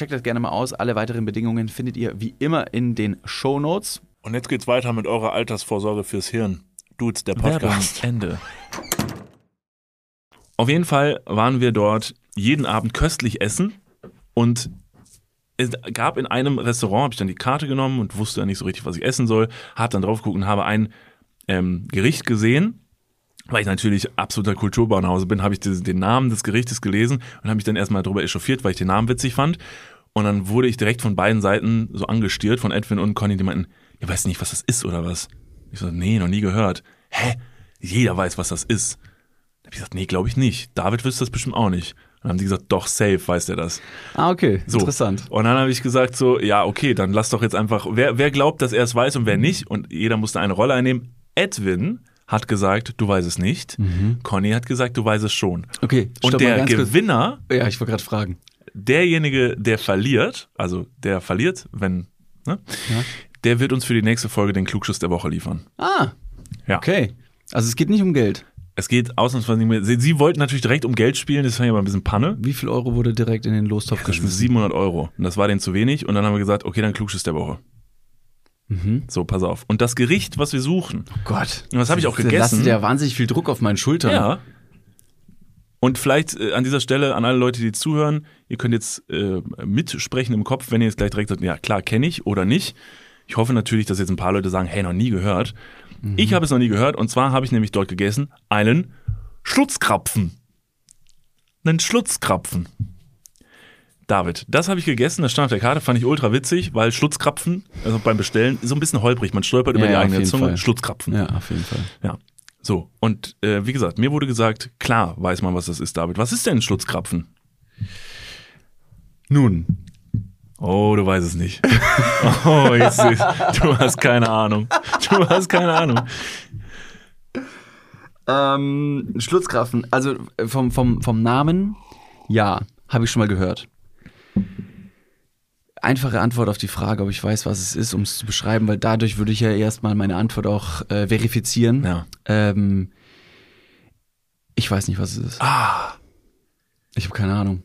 Checkt das gerne mal aus. Alle weiteren Bedingungen findet ihr wie immer in den Show Notes. Und jetzt geht's weiter mit eurer Altersvorsorge fürs Hirn. Dudes, der Podcast. [laughs] Ende. Auf jeden Fall waren wir dort jeden Abend köstlich essen und es gab in einem Restaurant, habe ich dann die Karte genommen und wusste ja nicht so richtig, was ich essen soll, habe dann drauf geguckt und habe ein ähm, Gericht gesehen. Weil ich natürlich absoluter Kulturbanause bin, habe ich den, Namen des Gerichtes gelesen und habe mich dann erstmal darüber echauffiert, weil ich den Namen witzig fand. Und dann wurde ich direkt von beiden Seiten so angestiert, von Edwin und Conny, die meinten, ihr weißt nicht, was das ist oder was? Ich so, nee, noch nie gehört. Hä? Jeder weiß, was das ist. Da habe ich gesagt, nee, glaube ich nicht. David wüsste das bestimmt auch nicht. Dann haben die gesagt, doch, safe weiß der das. Ah, okay. So. Interessant. Und dann habe ich gesagt so, ja, okay, dann lass doch jetzt einfach, wer, wer glaubt, dass er es weiß und wer nicht? Und jeder musste eine Rolle einnehmen. Edwin hat gesagt, du weißt es nicht. Conny hat gesagt, du weißt es schon. Okay, Und der ganz kurz. Gewinner, Ja, ich wollte gerade fragen. derjenige, der verliert, also der verliert, wenn, ne, Ja. der wird uns für die nächste Folge den Klugschuss der Woche liefern. Ah, Ja. okay. Also es geht nicht um Geld. Es geht ausnahmsweise nicht mehr. Sie, sie wollten natürlich direkt um Geld spielen, das fand ich aber ein bisschen Panne. Wie viel Euro wurde direkt in den Lostopf ist geschmissen? 700 Euro. Und das war denen zu wenig. Und dann haben wir gesagt, okay, dann Klugschiss der Woche. Mhm. So, pass auf. Und das Gericht, was wir suchen, Gott. Und was hab ich auch Das gegessen? lastet ja wahnsinnig viel Druck auf meinen Schultern. Ja. Und vielleicht äh, an dieser Stelle an alle Leute, die zuhören, ihr könnt jetzt äh, mitsprechen im Kopf, wenn ihr jetzt gleich direkt sagt, ja klar, kenne ich oder nicht. Ich hoffe natürlich, dass jetzt ein paar Leute sagen, hey, noch nie gehört. Ich habe es noch nie gehört und zwar habe ich nämlich dort gegessen einen Schlutzkrapfen. Einen Schlutzkrapfen. David, das habe ich gegessen, das stand auf der Karte, fand ich ultra witzig, weil Schlutzkrapfen, also beim Bestellen, ist so ein bisschen holprig, man stolpert über Ja, die ja, eigene Zunge. Fall. Schlutzkrapfen. Ja, auf jeden Fall. Ja. So, und äh, wie gesagt, mir wurde gesagt, klar weiß man, was das ist, David. Was ist denn ein Schlutzkrapfen? Nun, Oh, du weißt es nicht. [laughs] Oh, jetzt, du hast keine Ahnung. Du hast keine Ahnung. Ähm, Schlutzkraften, also äh, vom, vom, vom Namen, ja, habe ich schon mal gehört. Einfache Antwort auf die Frage, ob ich weiß, was es ist, um es zu beschreiben, weil dadurch würde ich ja erstmal meine Antwort auch äh, verifizieren. Ja. Ähm, ich weiß nicht, was es ist. Ah, Ich habe keine Ahnung.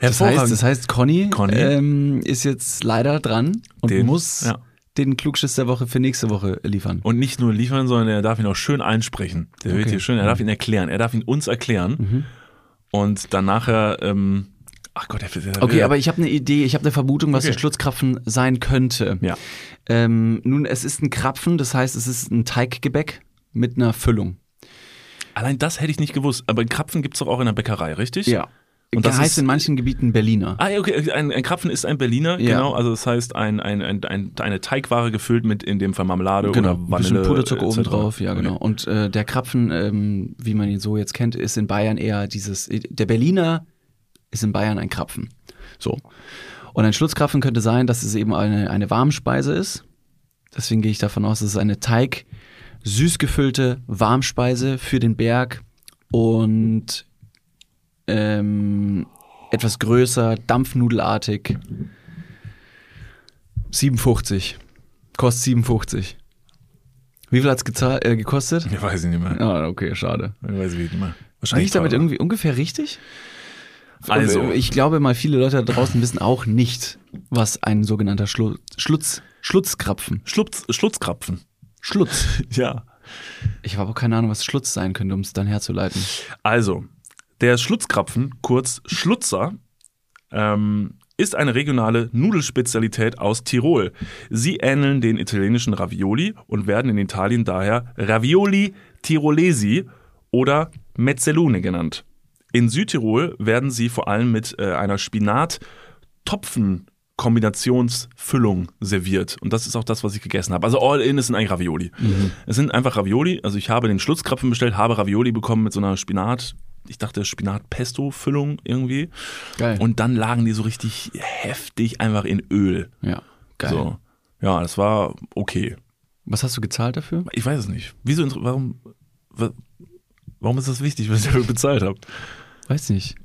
Das heißt, das heißt, Conny, Conny. Ähm, ist jetzt leider dran und Den- muss ja. den Klugschiss der Woche für nächste Woche liefern. Und nicht nur liefern, sondern er darf ihn auch schön einsprechen. Der wird Okay. hier schön, er darf ihn erklären. Er darf ihn uns erklären. Mhm. Und dann nachher, ähm, ach Gott, der, der Okay, aber ich habe eine Idee, ich habe eine Vermutung, was Okay. der Schlutzkrapfen sein könnte. Ja. Ähm, nun, es ist ein Krapfen, das heißt, es ist ein Teiggebäck mit einer Füllung. Allein das hätte ich nicht gewusst. Aber Krapfen gibt's doch auch in der Bäckerei, richtig? Und Und das heißt ist- in manchen Gebieten Berliner. Ah, ja, okay, ein, ein Krapfen ist ein Berliner, Ja. genau. Also das heißt ein, ein, ein, ein, eine Teigware gefüllt mit in dem Fall Marmelade Genau, oder ein Vanille. bisschen Puderzucker oben drauf, ja Okay. genau. Und äh, der Krapfen, ähm, wie man ihn so jetzt kennt, ist in Bayern eher dieses, der Berliner ist in Bayern ein Krapfen. So. Und ein Schlutzkrapfen könnte sein, dass es eben eine, eine Warmspeise ist. Deswegen gehe ich davon aus, dass es eine Teig, süß gefüllte Warmspeise für den Berg und ähm, etwas größer, dampfnudelartig. 57. Kostet 57. Wie viel hat's gezahlt, äh, gekostet? Ich weiß ich nicht mehr. Ah, okay, schade. Ich weiß ich nicht mehr. Wahrscheinlich ich damit irgendwie ungefähr richtig? Also, ich glaube mal, viele Leute da draußen wissen auch nicht, was ein sogenannter Schlu Schlutz, Schlutzkrapfen, Schlutz, Schlutzkrapfen. Schlutz. [laughs] Ja. Ich habe auch keine Ahnung, was Schlutz sein könnte, um es dann herzuleiten. Also, der Schlutzkrapfen, kurz Schlutzer, ähm, ist eine regionale Nudelspezialität aus Tirol. Sie ähneln den italienischen Ravioli und werden in Italien daher Ravioli Tirolesi oder Mezzalune genannt. In Südtirol werden sie vor allem mit äh, einer Spinat-Topfen-Kombinationsfüllung serviert. Und das ist auch das, was ich gegessen habe. Also all in, es sind eigentlich Ravioli. Es sind einfach Ravioli. Also ich habe den Schlutzkrapfen bestellt, habe Ravioli bekommen mit so einer Spinat, ich dachte Spinat-Pesto-Füllung irgendwie. Geil. Und dann lagen die so richtig heftig einfach in Öl. ja, geil. So. Ja, das war okay. Was hast du gezahlt dafür? Ich weiß es nicht. Wieso, warum, wa- warum ist das wichtig, was ich dafür bezahlt habe? Weiß nicht.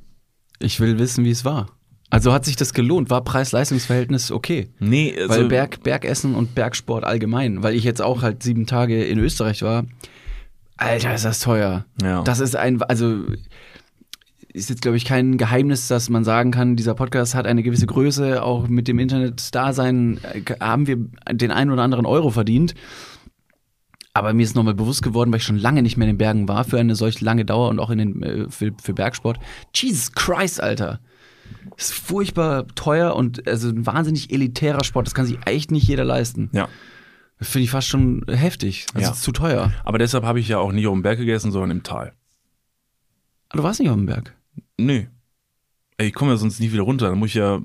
Ich will wissen, wie es war. Also hat sich das gelohnt? War Preis-Leistungs-Verhältnis okay? Nee, also, Weil Berg, Bergessen und Bergsport allgemein, weil ich jetzt auch halt sieben Tage in Österreich war. Alter, ist das teuer. Ja. Das ist ein, also ist jetzt, glaube ich, kein Geheimnis, dass man sagen kann, dieser Podcast hat eine gewisse Größe, auch mit dem Internet-Dasein äh, haben wir den einen oder anderen Euro verdient. Aber mir ist nochmal bewusst geworden, weil ich schon lange nicht mehr in den Bergen war, für eine solch lange Dauer und auch in den, äh, für, für Bergsport. Jesus Christ, Alter. Das ist furchtbar teuer und also ein wahnsinnig elitärer Sport. Das kann sich echt nicht jeder leisten. ja. Das finde ich fast schon heftig. Also Ja. es ist zu teuer. Aber deshalb habe ich ja auch nicht auf dem Berg gegessen, sondern im Tal. Ah, Du warst nicht auf dem Berg. Nee. Ey, ich komme ja sonst nie wieder runter. Dann muss ich ja,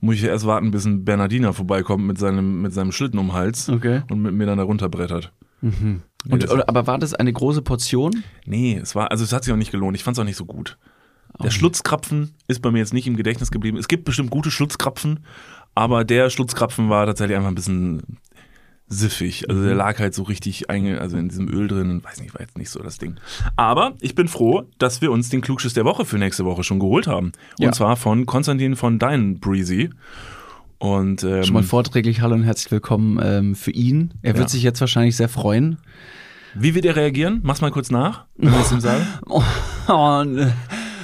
muss ich ja erst warten, bis ein Bernardiner vorbeikommt mit seinem, mit seinem Schlitten um den Hals Okay. und mit mir dann da runterbrettert. Mhm. Und, oder, aber war das eine große Portion? Nee, es war, also es hat sich auch nicht gelohnt. Ich fand es auch nicht so gut. Der Schlutzkrapfen ist bei mir jetzt nicht im Gedächtnis geblieben. Es gibt bestimmt gute Schlutzkrapfen, aber der Schlutzkrapfen war tatsächlich einfach ein bisschen siffig. Also der lag halt so richtig einge, also in diesem Öl drin und weiß nicht, war jetzt nicht so das Ding. Aber ich bin froh, dass wir uns den Klugschiss der Woche für nächste Woche schon geholt haben. Und Ja. zwar von Konstantin von Dein Breezy. Und ähm, Schon mal vorträglich Hallo und herzlich willkommen ähm, für ihn. Er wird Ja. sich jetzt wahrscheinlich sehr freuen. Wie wird er reagieren? Mach's mal kurz nach, wenn wir es ihm sagen. Oh, [laughs] oh,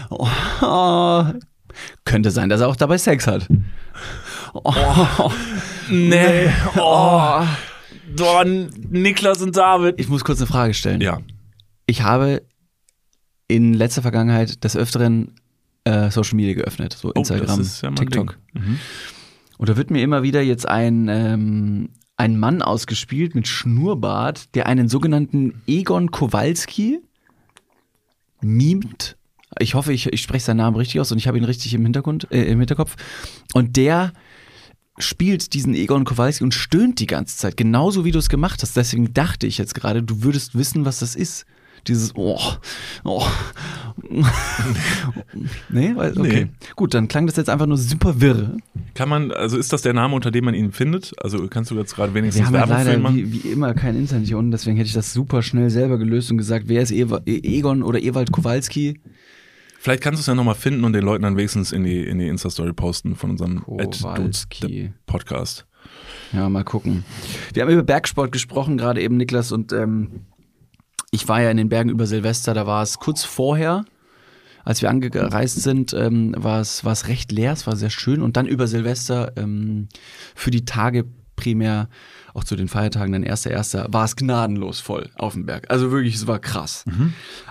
oh, oh. Könnte sein, dass er auch dabei Sex hat. Oh, Nee. Oh. oh. Niklas und David. Ich muss kurz eine Frage stellen. Ja. Ich habe in letzter Vergangenheit des Öfteren äh, Social Media geöffnet, so Instagram, Oh, das ist ja TikTok. Mhm. Und da wird mir immer wieder jetzt ein, ähm, ein Mann ausgespielt mit Schnurrbart, der einen sogenannten Egon Kowalski mimt. Ich hoffe, ich, ich spreche seinen Namen richtig aus und ich habe ihn richtig im, Hintergrund, äh, im Hinterkopf. Und der spielt diesen Egon Kowalski und stöhnt die ganze Zeit, genauso wie du es gemacht hast. Deswegen dachte ich jetzt gerade, du würdest wissen, was das ist. Dieses Oh, oh. [laughs] nee, weil- okay. Nee. Gut, dann klang das jetzt einfach nur super wirr. Kann man, also ist das der Name, unter dem man ihn findet? Also kannst du jetzt gerade wenigstens Wir haben ja Werbung ihn leider machen? wie, wie immer kein Internet hier unten, deswegen hätte ich das super schnell selber gelöst und gesagt, wer ist Ewa, E- Egon oder Ewald Kowalski? Vielleicht kannst du es ja nochmal finden und den Leuten dann wenigstens in die, in die Insta-Story posten von unserem. Podcast. Ja, mal gucken. Wir haben über Bergsport gesprochen, gerade eben Niklas, und ähm, ich war ja in den Bergen über Silvester, da war es kurz vorher, als wir angereist sind, ähm, war es war es recht leer, es war sehr schön. Und dann über Silvester ähm, für die Tage primär, auch zu den Feiertagen, dann erster, erster, war es gnadenlos voll auf dem Berg. Also wirklich, es war krass.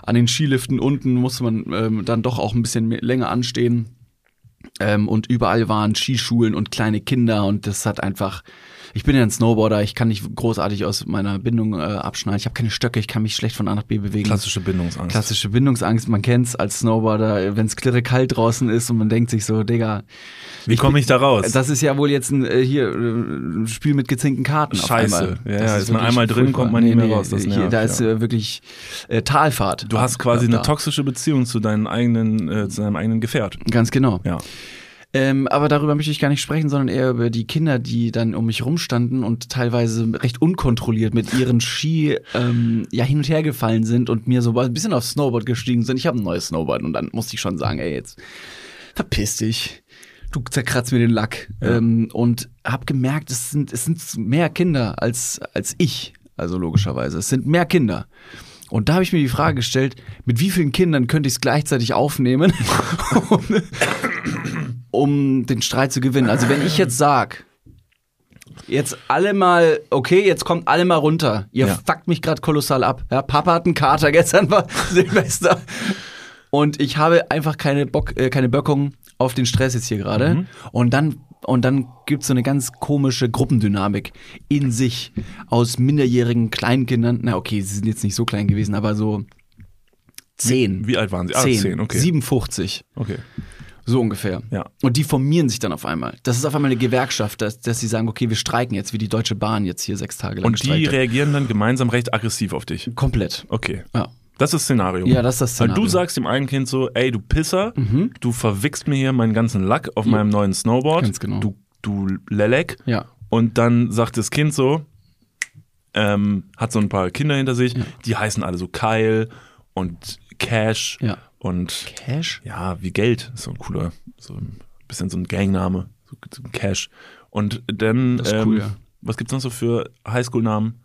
An den Skiliften unten musste man ähm, dann doch auch ein bisschen mehr, länger anstehen. Ähm, und überall waren Skischulen und kleine Kinder und das hat einfach. Ich bin ja ein Snowboarder, ich kann nicht großartig aus meiner Bindung äh, abschneiden. Ich habe keine Stöcke, ich kann mich schlecht von A nach B bewegen. Klassische Bindungsangst. Klassische Bindungsangst, man kennt's als Snowboarder, wenn es klirre kalt draußen ist und man denkt sich so, Digga, Wie komme ich da raus? das ist ja wohl jetzt ein äh, hier äh, ein Spiel mit gezinkten Karten. Scheiße. Ja, ja, ist man wirklich einmal drin, kommt man nie mehr raus. Das hier, nervt, da ist ja. äh, wirklich äh, Talfahrt. du hast quasi Da- eine toxische Beziehung zu deinen eigenen, äh, zu deinem eigenen Gefährt. Ganz genau. Ja. Ähm, aber darüber möchte ich gar nicht sprechen, sondern eher über die Kinder, die dann um mich rumstanden und teilweise recht unkontrolliert mit ihren Ski ähm, ja hin und her gefallen sind und mir so ein bisschen aufs Snowboard gestiegen sind. Ich habe ein neues Snowboard und dann musste ich schon sagen, ey, jetzt verpiss dich. Du zerkratzt mir den Lack. Ähm, und habe gemerkt, es sind, es sind mehr Kinder als, als ich. Also logischerweise. Es sind mehr Kinder. Und da habe ich mir die Frage gestellt, mit wie vielen Kindern könnte ich es gleichzeitig aufnehmen, [laughs] um den Streit zu gewinnen. Also wenn ich jetzt sag, jetzt alle mal, okay, jetzt kommt alle mal runter. Ihr Ja. fuckt mich gerade kolossal ab. Ja, Papa hat einen Kater, gestern war [laughs] Silvester. Und ich habe einfach keine Bock, äh, keine Böckung auf den Stress jetzt hier gerade. Mhm. Und dann und dann gibt's so eine ganz komische Gruppendynamik in sich aus minderjährigen Kleinkindern. Na okay, sie sind jetzt nicht so klein gewesen, aber so zehn. Wie alt waren sie? Ah, zehn, okay. 57. Okay. So ungefähr. Ja. Und die formieren sich dann auf einmal. Das ist auf einmal eine Gewerkschaft, dass, dass sie sagen, okay, wir streiken jetzt, wie die Deutsche Bahn jetzt hier sechs Tage lang Und die gestreikt reagieren dann gemeinsam recht aggressiv auf dich. Komplett. Okay. Ja. Das ist das Szenario. Ja, das ist das Weil Szenario. Mhm. du sagst dem einen Kind so, ey, du Pisser, du verwickst mir hier meinen ganzen Lack auf meinem neuen Snowboard. Ganz genau. Du, du Lelek. Ja. Und dann sagt das Kind so, ähm, hat so ein paar Kinder hinter sich, die heißen alle so Kyle und Cash Ja. Und Cash? ja, wie Geld. Ist so ein cooler, so ein bisschen so ein Gangname, so, so ein Cash. Und dann, Das ist ähm, cool, ja. was gibt's noch so für Highschool-Namen?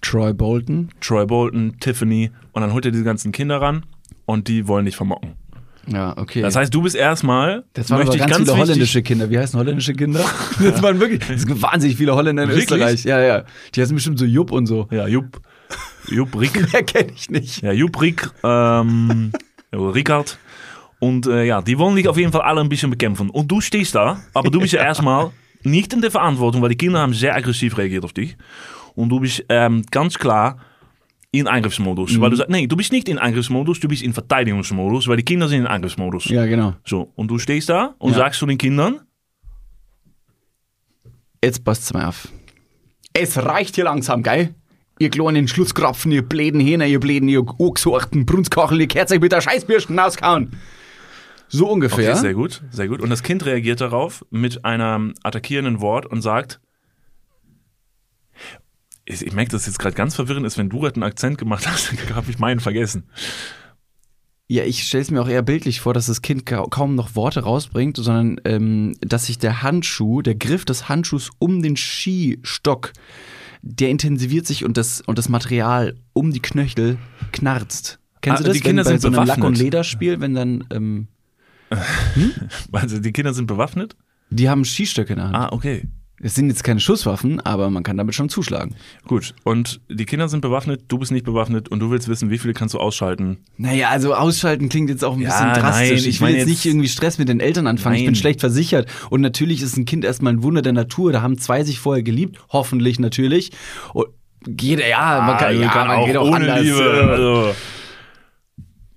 Troy Bolton. Troy Bolton, Tiffany und dann holt er diese ganzen Kinder ran und die wollen dich vermocken. Ja, okay. Das heißt, du bist erstmal, das waren aber ganz, ganz viele wichtig- holländische Kinder. Wie heißen holländische Kinder? [laughs] [laughs] Das waren wirklich, es gibt wahnsinnig viele Holländer in Wirklich? Österreich. Ja, ja. Die heißen bestimmt so Jupp und so. Ja, Jupp, Jupp Rick, [laughs] Mehr kenne ich nicht. ja, Jupp Rick, ähm, ja, Rickard und äh, ja, die wollen dich auf jeden Fall alle ein bisschen bekämpfen. Und du stehst da, aber du bist ja erstmal nicht in der Verantwortung, weil die Kinder haben sehr aggressiv reagiert auf dich. Und du bist ähm, ganz klar in Angriffsmodus. Weil du sagst, nee, du bist nicht in Angriffsmodus, du bist in Verteidigungsmodus, weil die Kinder sind in Angriffsmodus. Ja, genau. So, und du stehst da und Ja. sagst zu den Kindern, Jetzt passt's mir auf. Es reicht hier langsam, gell? Ihr kleinen Schlusskrapfen, ihr bläden Hähner, ihr bläden, ihr angesuchten Brunskachel, ihr kehrt euch mit der Scheißbürsten auskauen. So ungefähr. okay, sehr gut, sehr gut. Und das Kind reagiert darauf mit einem attackierenden Wort und sagt, ich, ich merke, dass jetzt gerade ganz verwirrend ist, wenn du gerade einen Akzent gemacht hast, [laughs] habe ich meinen vergessen. Ja, ich stelle es mir auch eher bildlich vor, dass das Kind ka kaum noch Worte rausbringt, sondern ähm, dass sich der Handschuh, der Griff des Handschuhs um den Skistock der intensiviert sich und das, und das Material um die Knöchel knarzt. Kennst Ah, du das? die Kinder wenn bei sind so einem Lack- und. Lederspiel, wenn dann, ähm, [laughs] Also die Kinder sind bewaffnet? die haben Skistöcke in der Hand. Ah, okay. Es sind jetzt keine Schusswaffen, aber man kann damit schon zuschlagen. Gut. Und die Kinder sind bewaffnet, du bist nicht bewaffnet und du willst wissen, wie viele kannst du ausschalten? Naja, also ausschalten klingt jetzt auch ein Ja, bisschen drastisch. nein, ich, ich will meine jetzt nicht jetzt- irgendwie Stress mit den Eltern anfangen. Ich bin Nein. schlecht versichert. Und natürlich ist ein Kind erstmal ein Wunder der Natur. Da haben zwei sich vorher geliebt. Hoffentlich natürlich. Und geht, ja, man kann, Ah, ja, man geht auch anders. [laughs] Also,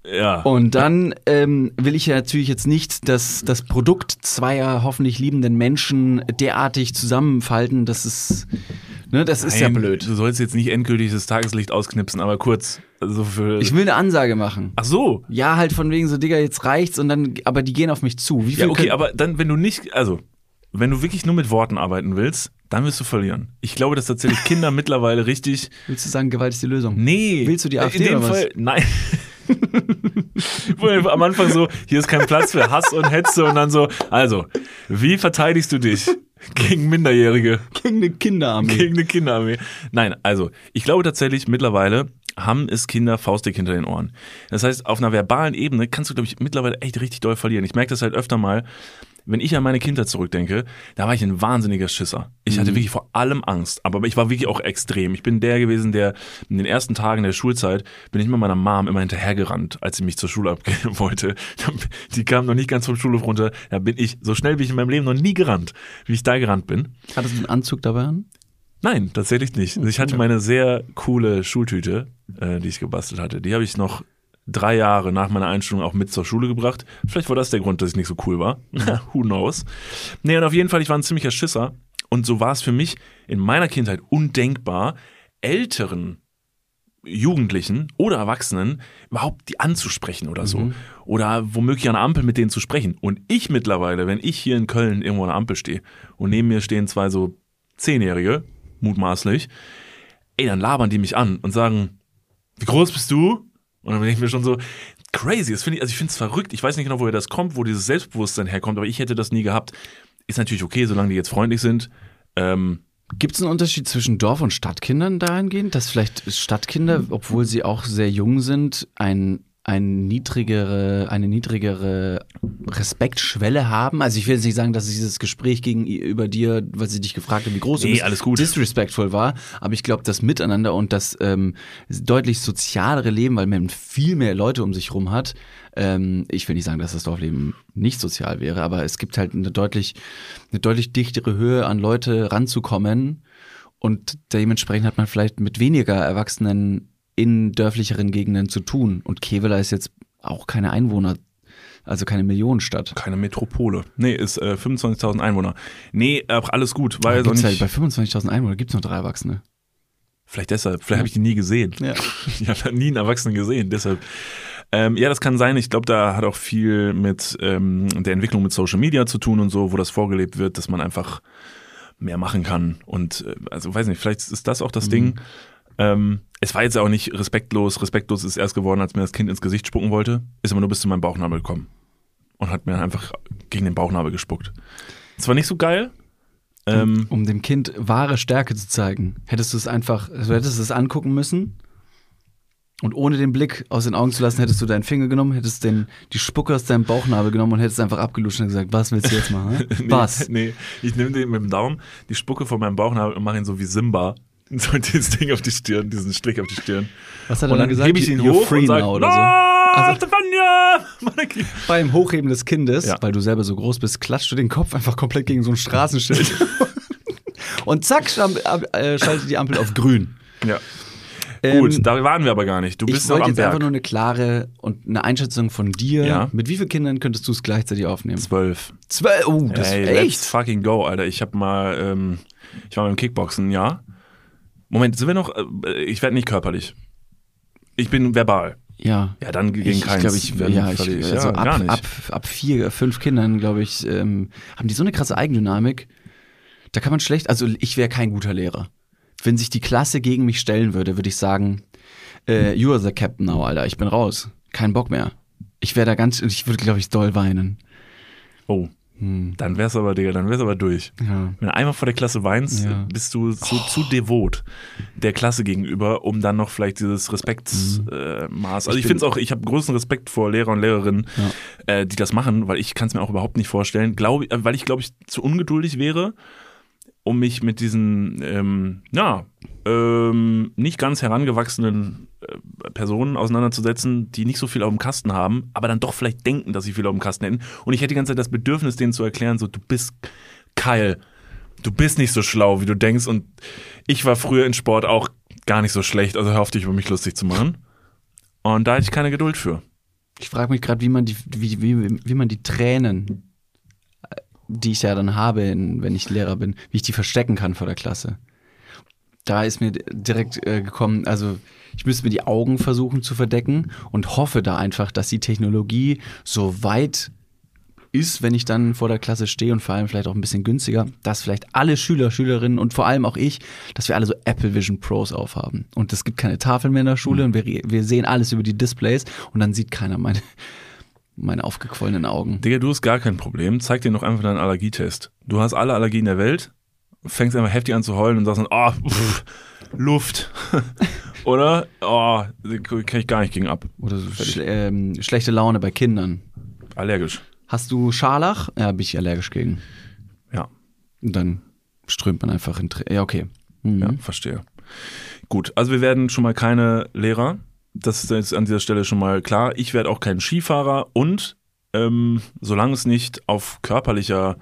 ja. Und dann ähm, will ich ja natürlich jetzt nicht das, das Produkt zweier hoffentlich liebenden Menschen derartig zusammenfalten. Das ist, ne, das ist ja Nein, blöd. Du sollst jetzt nicht endgültig das Tageslicht ausknipsen, aber kurz. Also für. Ich will eine Ansage machen. Ach so. Ja, halt von wegen so, Digga, jetzt reicht's und dann, aber die gehen auf mich zu. Wie viel Ja, okay, aber dann, wenn du nicht, also, wenn du wirklich nur mit Worten arbeiten willst, dann wirst du verlieren. Ich glaube, dass tatsächlich Kinder [laughs] mittlerweile richtig. Willst du sagen, Gewalt ist die Lösung? Nee. Willst du die AfD In dem oder was? Fall, nein. Wo er am Anfang so, hier ist kein Platz für Hass und Hetze und dann so, also, wie verteidigst du dich gegen Minderjährige? Gegen eine Kinderarmee. Gegen eine Kinderarmee. Nein, also ich glaube tatsächlich mittlerweile haben es Kinder faustdick hinter den Ohren. Das heißt, auf einer verbalen Ebene kannst du, glaube ich, mittlerweile echt richtig doll verlieren. Ich merke das halt öfter mal, wenn ich an meine Kindheit zurückdenke, da war ich ein wahnsinniger Schisser. Ich hatte wirklich vor allem Angst, aber ich war wirklich auch extrem. Ich bin der gewesen, der in den ersten Tagen der Schulzeit bin ich mit meiner Mom immer hinterhergerannt, als sie mich zur Schule abgeben [laughs] wollte. Die kam noch nicht ganz vom Schulhof runter. Da bin ich so schnell wie ich in meinem Leben noch nie gerannt, wie ich da gerannt bin. Hattest du einen Anzug dabei an? Nein, tatsächlich nicht. Also ich hatte meine sehr coole Schultüte, äh, die ich gebastelt hatte. Die habe ich noch drei Jahre nach meiner Einstellung auch mit zur Schule gebracht. Vielleicht war das der Grund, dass ich nicht so cool war. [laughs] Who knows? Nee, und auf jeden Fall, ich war ein ziemlicher Schisser. Und so war es für mich in meiner Kindheit undenkbar, älteren Jugendlichen oder Erwachsenen überhaupt die anzusprechen oder so. Oder womöglich an der Ampel mit denen zu sprechen. Und ich mittlerweile, wenn ich hier in Köln irgendwo an der Ampel stehe und neben mir stehen zwei so Zehnjährige, mutmaßlich, ey, dann labern die mich an und sagen, wie groß bist du? Und dann bin ich mir schon so, crazy, das finde ich, also ich finde es verrückt. Ich weiß nicht genau, woher das kommt, wo dieses Selbstbewusstsein herkommt, aber ich hätte das nie gehabt. Ist natürlich okay, solange die jetzt freundlich sind. Ähm, Gibt es einen Unterschied zwischen Dorf- und Stadtkindern dahingehend, dass vielleicht Stadtkinder, obwohl sie auch sehr jung sind, ein, ein niedrigere, eine niedrigere Respektschwelle haben? Also ich will jetzt nicht sagen, dass dieses Gespräch gegenüber dir, weil sie dich gefragt haben, wie groß du Nee, bist, alles gut. disrespectful war, aber ich glaube, das Miteinander und das ähm, deutlich sozialere Leben, weil man viel mehr Leute um sich rum hat, ähm, ich will nicht sagen, dass das Dorfleben nicht sozial wäre, aber es gibt halt eine deutlich, eine deutlich dichtere Höhe an Leute ranzukommen und dementsprechend hat man vielleicht mit weniger Erwachsenen in dörflicheren Gegenden zu tun. Und Kevela ist jetzt auch keine Einwohner, also keine Millionenstadt. keine Metropole. Nee, ist äh, 25.000 Einwohner. Nee, aber alles gut, weil Gibt's nicht. halt bei 25.000 Einwohnern gibt es nur drei Erwachsene. Vielleicht deshalb, vielleicht habe ich die nie gesehen. Ja. [laughs] Ich habe nie einen Erwachsenen gesehen, deshalb. Ähm, ja, das kann sein. Ich glaube, da hat auch viel mit ähm, der Entwicklung mit Social Media zu tun und so, wo das vorgelebt wird, dass man einfach mehr machen kann. Und äh, also weiß nicht, vielleicht ist das auch das Ding. Ähm, es war jetzt auch nicht respektlos. Respektlos ist erst geworden, als mir das Kind ins Gesicht spucken wollte. Ist aber nur bis zu meinem Bauchnabel gekommen. Und hat mir einfach gegen den Bauchnabel gespuckt. Das war nicht so geil. Ähm, Um dem Kind wahre Stärke zu zeigen, hättest du es einfach, also hättest du es angucken müssen und ohne den Blick aus den Augen zu lassen, hättest du deinen Finger genommen, hättest den, die Spucke aus deinem Bauchnabel genommen und hättest einfach abgeluscht und gesagt, was willst du jetzt machen? [laughs] Nee, Was? Nee, ich nehme den mit dem Daumen, die Spucke von meinem Bauchnabel und mache ihn so wie Simba. [laughs] So dieses Ding auf die Stirn, diesen Strich auf die Stirn. Was hat er Und dann dann gesagt? hebe ich ihn You're hoch free und sage, now no, oder so. Also- [laughs] Beim Hochheben des Kindes, Ja. weil du selber so groß bist, klatscht du den Kopf einfach komplett gegen so ein Straßenschild. [laughs] und zack, äh, schaltet die Ampel auf grün. Ja. Ähm, Gut, da waren wir aber gar nicht. Du ich bist noch wollte jetzt einfach Berg. nur eine klare und eine Einschätzung von dir. Ja. Mit wie vielen Kindern könntest du es gleichzeitig aufnehmen? Zwölf. Zwölf. Oh, das Ey, ist let's echt. fucking go, Alter. Ich habe mal, ähm, ich war beim Kickboxen, ja. Moment, sind wir noch, äh, ich werde nicht körperlich. Ich bin verbal. Ja. Ja, dann gegen Ich, ich keins. glaube, ich, ja, ich, verliere ich. also ja, ab, gar nicht. ab, ab vier, fünf Kindern, glaube ich, ähm, haben die so eine krasse Eigendynamik. Da kann man schlecht, also ich wäre kein guter Lehrer. Wenn sich die Klasse gegen mich stellen würde, würde ich sagen, äh, you are the captain now, Alter, ich bin raus. Kein Bock mehr. Ich wäre da ganz, ich würde, glaube ich, doll weinen. Oh. Dann wär's aber, Digga, dann wär's aber durch. Ja. Wenn du einmal vor der Klasse weinst, Ja. bist du so, zu devot der Klasse gegenüber, um dann noch vielleicht dieses Respektsmaß. Äh, Maß- also ich, bin- finde es auch, ich habe größten Respekt vor Lehrer und Lehrerinnen, äh, die das machen, weil ich kann es mir auch überhaupt nicht vorstellen, glaub, äh, weil ich glaube ich zu ungeduldig wäre, um mich mit diesen, ähm, ja, ähm, nicht ganz herangewachsenen äh, Personen auseinanderzusetzen, die nicht so viel auf dem Kasten haben, aber dann doch vielleicht denken, dass sie viel auf dem Kasten hätten. Und ich hätte die ganze Zeit das Bedürfnis, denen zu erklären, so, du bist Keil, du bist nicht so schlau, wie du denkst. Und ich war früher in Sport auch gar nicht so schlecht, also auf dich über mich lustig zu machen. Und da hatte ich keine Geduld für. Ich frage mich gerade, wie man die, wie, wie, wie man die Tränen, die ich ja dann habe, wenn ich Lehrer bin, wie ich die verstecken kann vor der Klasse. Da ist mir direkt äh, gekommen, also ich müsste mir die Augen versuchen zu verdecken und hoffe da einfach, dass die Technologie so weit ist, wenn ich dann vor der Klasse stehe und vor allem vielleicht auch ein bisschen günstiger, dass vielleicht alle Schüler, Schülerinnen und vor allem auch ich, dass wir alle so Apple Vision Pros aufhaben. Und es gibt keine Tafeln mehr in der Schule und wir, wir sehen alles über die Displays und dann sieht keiner meine, meine aufgequollenen Augen. Digga, du hast gar kein Problem. Zeig dir noch einfach deinen Allergietest. Du hast alle Allergien der Welt, fängst einfach heftig an zu heulen und sagst dann, oh, pff, Luft. [laughs] Oder? Oh, kann ich gar nicht gegen ab. Oder so schle ähm, schlechte Laune bei Kindern. Allergisch. Hast du Scharlach? Ja, bin ich allergisch gegen. Ja, Und dann strömt man einfach in Trä Ja, okay. Mhm. ja, verstehe. Gut, also wir werden schon mal keine Lehrer. Das ist jetzt an dieser Stelle schon mal klar. Ich werde auch kein Skifahrer und ähm, solange es nicht auf körperlicher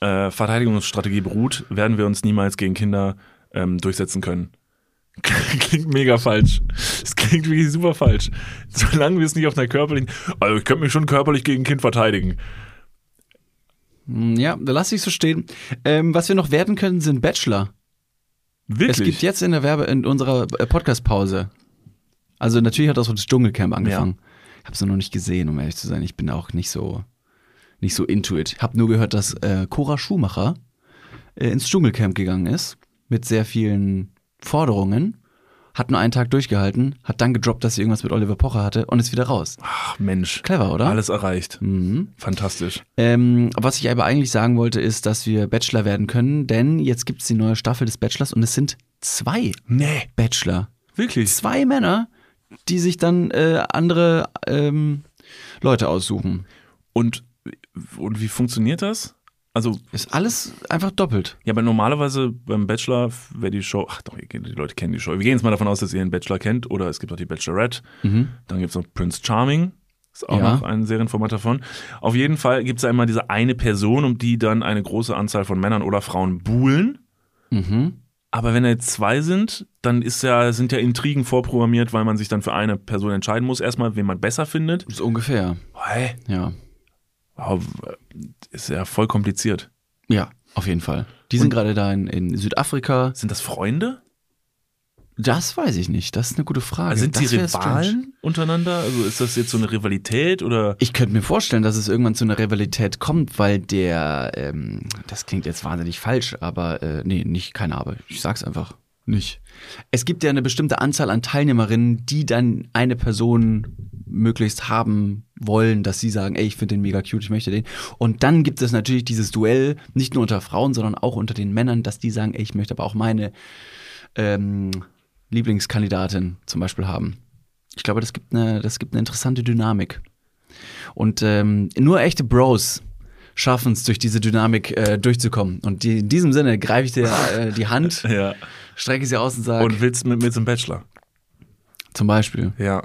äh, Verteidigungsstrategie beruht, werden wir uns niemals gegen Kinder ähm, durchsetzen können. [laughs] klingt mega falsch. Es klingt wirklich super falsch. Solange wir es nicht auf einer körperlichen. Also ich könnte mich schon körperlich gegen ein Kind verteidigen. Ja, da lass ich so stehen. Ähm, was wir noch werden können, sind Bachelor. Wirklich? Es gibt jetzt in der Werbe, in unserer äh, Podcast-Pause. Also natürlich hat auch so das Dschungelcamp angefangen. Ich habe es noch nicht gesehen, um ehrlich zu sein. Ich bin auch nicht so, nicht so into it. Hab nur gehört, dass äh, Cora Schumacher äh, ins Dschungelcamp gegangen ist mit sehr vielen Forderungen. Hat nur einen Tag durchgehalten, hat dann gedroppt, dass sie irgendwas mit Oliver Pocher hatte und ist wieder raus. Ach Mensch. Clever, oder? Alles erreicht. Mhm. Fantastisch. Ähm, was ich aber eigentlich sagen wollte, ist, dass wir Bachelor werden können, denn jetzt gibt es die neue Staffel des Bachelors und es sind zwei Nee. Bachelor. Wirklich? Zwei Männer, die sich dann äh, andere ähm, Leute aussuchen. Und, und wie funktioniert das? Also, Ist alles einfach doppelt. ja, aber normalerweise beim Bachelor wäre die Show, ach doch, die Leute kennen die Show. Wir gehen jetzt mal davon aus, dass ihr den Bachelor kennt oder es gibt auch die Bachelorette. Dann gibt es noch Prince Charming. Ist auch Ja. noch ein Serienformat davon. Auf jeden Fall gibt es da immer diese eine Person, um die dann eine große Anzahl von Männern oder Frauen buhlen. Mhm. Aber wenn da jetzt zwei sind, dann ist ja, sind ja Intrigen vorprogrammiert, weil man sich dann für eine Person entscheiden muss. Erstmal, wen man besser findet. So ungefähr. Hey, Ja. ist ja voll kompliziert. Ja, auf jeden Fall. Die sind gerade da in, in Südafrika. Sind das Freunde? Das weiß ich nicht. Das ist eine gute Frage. Also sind das strange. Rivalen untereinander? Also ist das jetzt so eine Rivalität oder? Ich könnte mir vorstellen, dass es irgendwann zu einer Rivalität kommt, weil der, ähm, das klingt jetzt wahnsinnig falsch, aber äh, nee, nicht, keine Aber. Ich sag's einfach nicht. Es gibt ja eine bestimmte Anzahl an Teilnehmerinnen, die dann eine Person möglichst haben wollen, dass sie sagen, ey, ich finde den mega cute, ich möchte den. Und dann gibt es natürlich dieses Duell, nicht nur unter Frauen, sondern auch unter den Männern, dass die sagen, ey, ich möchte aber auch meine ähm, Lieblingskandidatin zum Beispiel haben. Ich glaube, das gibt eine, das gibt eine interessante Dynamik. Und ähm, nur echte Bros schaffen es, durch diese Dynamik äh, durchzukommen. Und die, in diesem Sinne greife ich dir äh, die [laughs] Hand, Ja. strecke sie aus und sage, Und willst mit mir zum Bachelor? zum Beispiel, Ja.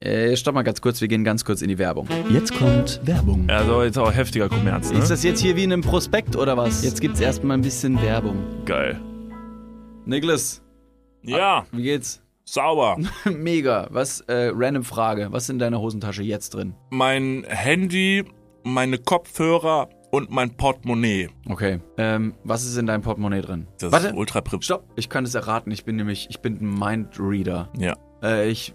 äh, stopp mal ganz kurz, wir gehen ganz kurz in die Werbung. Jetzt kommt Werbung. Also jetzt auch heftiger Kommerz, ne? Ist das jetzt hier wie in einem Prospekt oder was? Jetzt gibt's erstmal ein bisschen Werbung. geil. Niklas, Ja, wie geht's? sauber. [laughs] Mega. Was, äh, random Frage. Was ist in deiner Hosentasche jetzt drin? Mein Handy, meine Kopfhörer und mein Portemonnaie. Okay. Ähm, was ist in deinem Portemonnaie drin? Das Warte. ist ultra priv. Stopp. Ich kann es erraten. Ich bin nämlich, ich bin ein Mindreader. Ja. Äh, ich,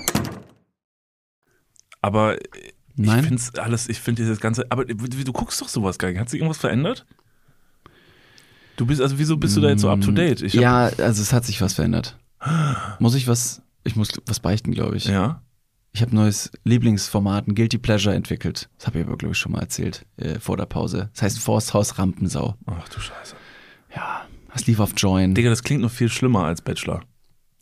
Aber Nein. ich finde alles, ich finde dieses ganze, aber du, guckst doch sowas gar nicht. Hat sich irgendwas verändert? Du bist, also wieso bist du da jetzt so up to date? Ich ja, also es hat sich was verändert. Muss ich was, ich muss was beichten, glaube ich. Ja. Ich habe ein neues Lieblingsformat, ein Guilty Pleasure entwickelt. Das habe ich aber, glaube ich, schon mal erzählt äh, vor der Pause. Das heißt Forsthaus Rampensau. Ach du Scheiße. Ja, das lief auf Join. Digga, das klingt noch viel schlimmer als Bachelor.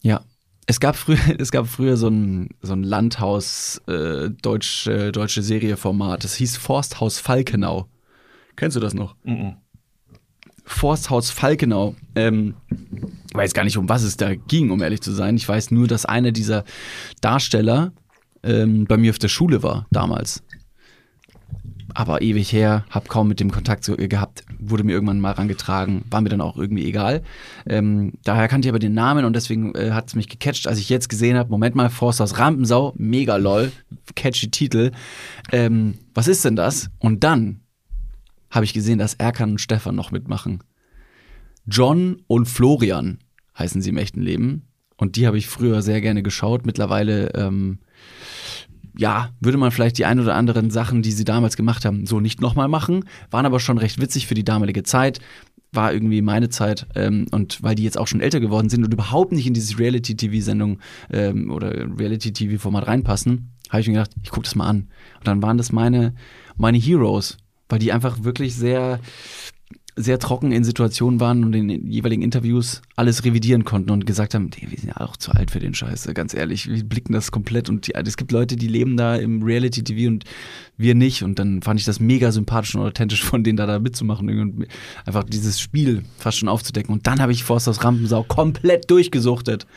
Ja. Es gab früher, [laughs] es gab früher so ein, so ein Landhaus äh, deutsche, deutsche Serieformat. Das hieß Forsthaus Falkenau. Kennst du das noch? Mhm. Forsthaus Falkenau. Ähm, ich weiß gar nicht, um was es da ging, um ehrlich zu sein. Ich weiß nur, dass einer dieser Darsteller ähm, bei mir auf der Schule war damals. Aber ewig her, hab kaum mit dem Kontakt so, gehabt, wurde mir irgendwann mal rangetragen, war mir dann auch irgendwie egal. Ähm, daher kannte ich aber den Namen und deswegen äh, hat es mich gecatcht, als ich jetzt gesehen habe, Moment mal, Forsthaus Rampensau, mega lol, catchy Titel. Ähm, was ist denn das? Und dann habe ich gesehen, dass Erkan und Stefan noch mitmachen. John und Florian heißen sie im echten Leben. Und die habe ich früher sehr gerne geschaut. Mittlerweile, ähm, ja, würde man vielleicht die ein oder anderen Sachen, die sie damals gemacht haben, so nicht nochmal machen. Waren aber schon recht witzig für die damalige Zeit. War irgendwie meine Zeit. Ähm, und weil die jetzt auch schon älter geworden sind und überhaupt nicht in diese Reality-TV-Sendung ähm, oder Reality-TV-Format reinpassen, habe ich mir gedacht, ich gucke das mal an. Und dann waren das meine, meine Heroes, weil die einfach wirklich sehr, sehr trocken in Situationen waren und in den jeweiligen Interviews alles revidieren konnten und gesagt haben, "Nee, wir sind ja auch zu alt für den Scheiß, ganz ehrlich, wir blicken das komplett und die, es gibt Leute, die leben da im Reality-TV und wir nicht und dann fand ich das mega sympathisch und authentisch von denen da, da mitzumachen und einfach dieses Spiel fast schon aufzudecken und dann habe ich Forsters Rampensau komplett durchgesuchtet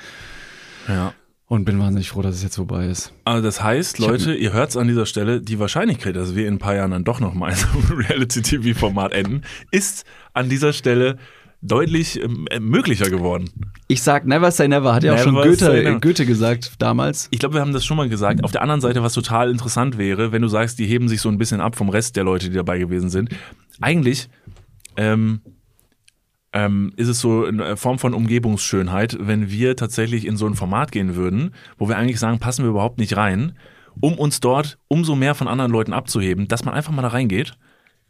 Ja. Und bin wahnsinnig froh, dass es jetzt vorbei ist. Also das heißt, Leute, ihr hört es an dieser Stelle, die Wahrscheinlichkeit, dass wir in ein paar Jahren dann doch noch mal in so einem [laughs] Reality-TV-Format enden, ist an dieser Stelle deutlich ähm, äh, möglicher geworden. Ich sag never say never, hat ja auch schon Goethe. Goethe gesagt damals. Ich glaube, wir haben das schon mal gesagt. Auf der anderen Seite, was total interessant wäre, wenn du sagst, die heben sich so ein bisschen ab vom Rest der Leute, die dabei gewesen sind. Eigentlich ähm, ähm, ist es so eine Form von Umgebungsschönheit, wenn wir tatsächlich in so ein Format gehen würden, wo wir eigentlich sagen, passen wir überhaupt nicht rein, um uns dort umso mehr von anderen Leuten abzuheben, dass man einfach mal da reingeht,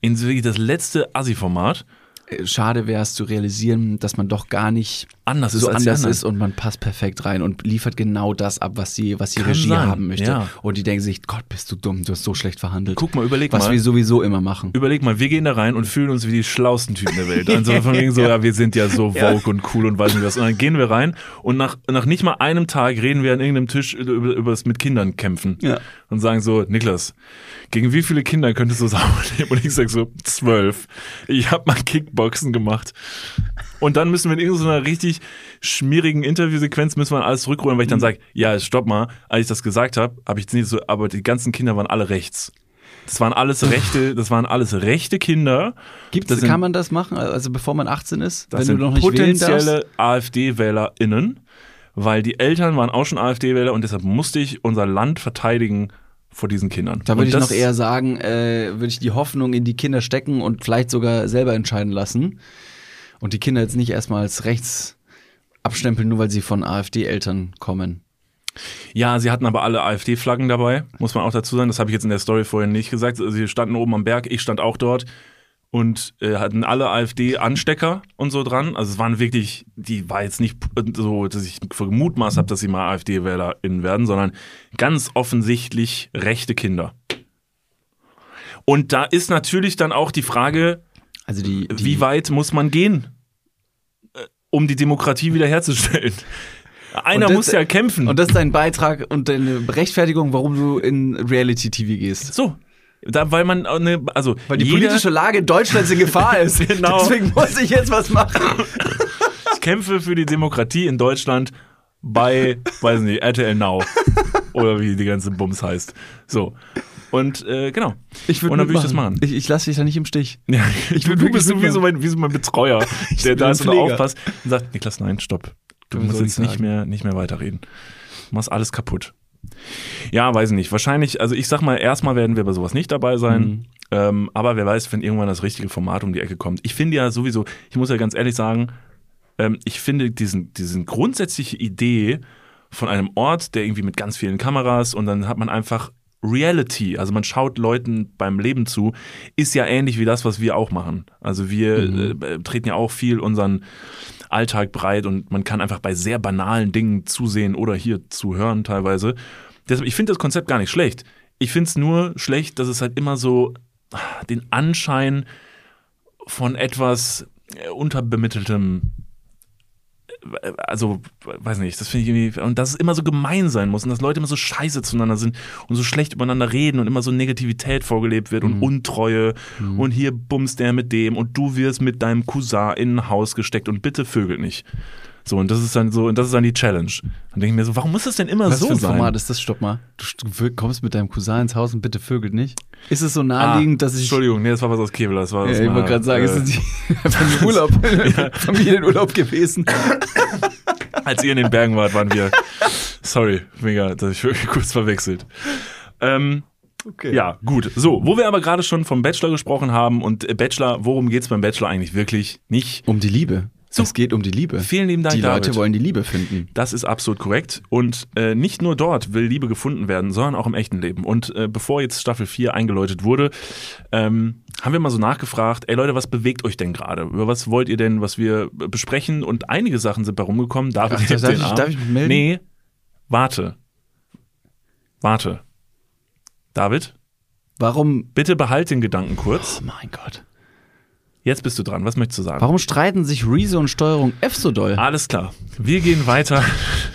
in das letzte Assi-Format, Äh, Schade wäre es zu realisieren, dass man doch gar nicht anders ist so die anders ist und man passt perfekt rein und liefert genau das ab, was die, was die Kann Regie sein, haben möchte. ja. Und die denken sich, Gott, bist du dumm, du hast so schlecht verhandelt. Guck mal, überleg was mal. wir sowieso immer machen. Überleg mal, wir gehen da rein und fühlen uns wie die schlausten Typen der Welt. [laughs] Also von wegen so, ja, wir sind ja so vogue und cool und weiß nicht was. Und dann gehen wir rein und nach, nach nicht mal einem Tag reden wir an irgendeinem Tisch über, über das mit Kindern kämpfen. Ja. Und sagen so, Niklas, gegen wie viele Kinder könntest du leben? [laughs] Und ich sag so, zwölf. Ich habe mal Kickboxen gemacht. Und dann müssen wir in irgendeiner richtig schmierigen Interviewsequenz müssen wir alles zurückholen, weil ich dann sage, ja, stopp mal, als ich das gesagt habe, habe ich nicht so, aber die ganzen Kinder waren alle rechts. Das waren alles [laughs] rechte, das waren alles rechte Kinder. Gibt's, das sind- kann man das machen, also bevor man 18 ist, Das wenn sind du noch nicht potenzielle AfD-WählerInnen, weil die Eltern waren auch schon AfD-Wähler und deshalb musste ich unser Land verteidigen vor diesen Kindern. Da würde ich noch eher sagen, äh, würde ich die Hoffnung in die Kinder stecken und vielleicht sogar selber entscheiden lassen. Und die Kinder jetzt nicht erstmal als rechts abstempeln, nur weil sie von AfD-Eltern kommen. Ja, sie hatten aber alle AfD-Flaggen dabei, muss man auch dazu sagen. Das habe ich jetzt in der Story vorhin nicht gesagt. Sie standen oben am Berg, ich stand auch dort und äh, hatten alle AfD-Anstecker und so dran. Also es waren wirklich, die war jetzt nicht so, dass ich gemutmaßt habe, dass sie mal AfD-WählerInnen werden, sondern ganz offensichtlich rechte Kinder. Und da ist natürlich dann auch die Frage, Also die, die wie weit muss man gehen, äh, um die Demokratie wiederherzustellen? Einer das- muss ja kämpfen. Und das ist dein Beitrag und deine Rechtfertigung, warum du in Reality-TV gehst. So. Da, weil man, äh, ne, also, Weil die jeder, politische Lage in Deutschland in Gefahr ist. [laughs] Genau. Deswegen muss ich jetzt was machen. [laughs] ich kämpfe für die Demokratie in Deutschland bei, weiß nicht, RTL Now. Oder wie die ganze Bums heißt. So. Und, äh, genau. Ich Und dann würde ich das machen. Ich, ich lasse dich da nicht im Stich. Ja, [laughs] Ich du, würd du bist so wie so, mitmachen. mein, wie so mein Betreuer, der da ist und aufpasst und sagt, Niklas, nein, stopp. Du Was musst jetzt ich nicht mehr, nicht mehr weiterreden. Du machst alles kaputt. Ja, weiß ich nicht. Wahrscheinlich, also ich sag mal, erstmal werden wir bei sowas nicht dabei sein. Mhm. Ähm, aber wer weiß, wenn irgendwann das richtige Format um die Ecke kommt. Ich finde ja sowieso, ich muss ja ganz ehrlich sagen, ähm, ich finde diesen, diesen grundsätzliche Idee von einem Ort, der irgendwie mit ganz vielen Kameras und dann hat man einfach Reality, also man schaut Leuten beim Leben zu, ist ja ähnlich wie das, was wir auch machen. Also wir äh, treten ja auch viel unseren Alltag breit und man kann einfach bei sehr banalen Dingen zusehen oder hier zuhören teilweise. Deshalb, ich finde das Konzept gar nicht schlecht. Ich finde es nur schlecht, dass es halt immer so ah, den Anschein von etwas äh, unterbemitteltem also, weiß nicht, das finde ich irgendwie, und dass es immer so gemein sein muss und dass Leute immer so scheiße zueinander sind und so schlecht übereinander reden und immer so Negativität vorgelebt wird und Untreue und hier bumst der mit dem und du wirst mit deinem Cousin in ein Haus gesteckt und bitte vögelt nicht. So, und das ist dann so, und das ist dann die Challenge. Dann denke ich mir so, warum muss das denn immer Was so für ein sein? Format ist das? Stopp mal. Du st- kommst mit deinem Cousin ins Haus und bitte vögelt nicht. Ist es so Ah, naheliegend, dass ich. Entschuldigung, nee, das war was aus Kevlar. Das war Ja, das ich wollte gerade sagen, äh, ist es die [laughs] [laughs] Familienurlaub, [laughs] Familienurlaub gewesen? Als ihr in den Bergen wart, waren wir. Sorry, mega, dass ich wirklich kurz verwechselt. Ähm, Okay. ja, gut. So, wo wir aber gerade schon vom Bachelor gesprochen haben und äh, Bachelor, worum geht's beim Bachelor eigentlich wirklich? Nicht. Um die Liebe. So. Es geht um die Liebe. Vielen lieben Dank, die Leute David. wollen die Liebe finden. Das ist absolut korrekt. Und äh, nicht nur dort will Liebe gefunden werden, sondern auch im echten Leben. Und äh, bevor jetzt Staffel 4 eingeläutet wurde, ähm, haben wir mal so nachgefragt, ey Leute, was bewegt euch denn gerade? Über was wollt ihr denn, was wir besprechen? Und einige Sachen sind bei rumgekommen. David Ach, darf den ich- Arm. darf ich mich melden? Nee, warte. Warte. David, Warum? bitte behalt den Gedanken kurz. Oh mein Gott. Jetzt bist du dran. Was möchtest du sagen? Warum streiten sich Rezo und Steuerung F so doll? Alles klar. Wir gehen weiter.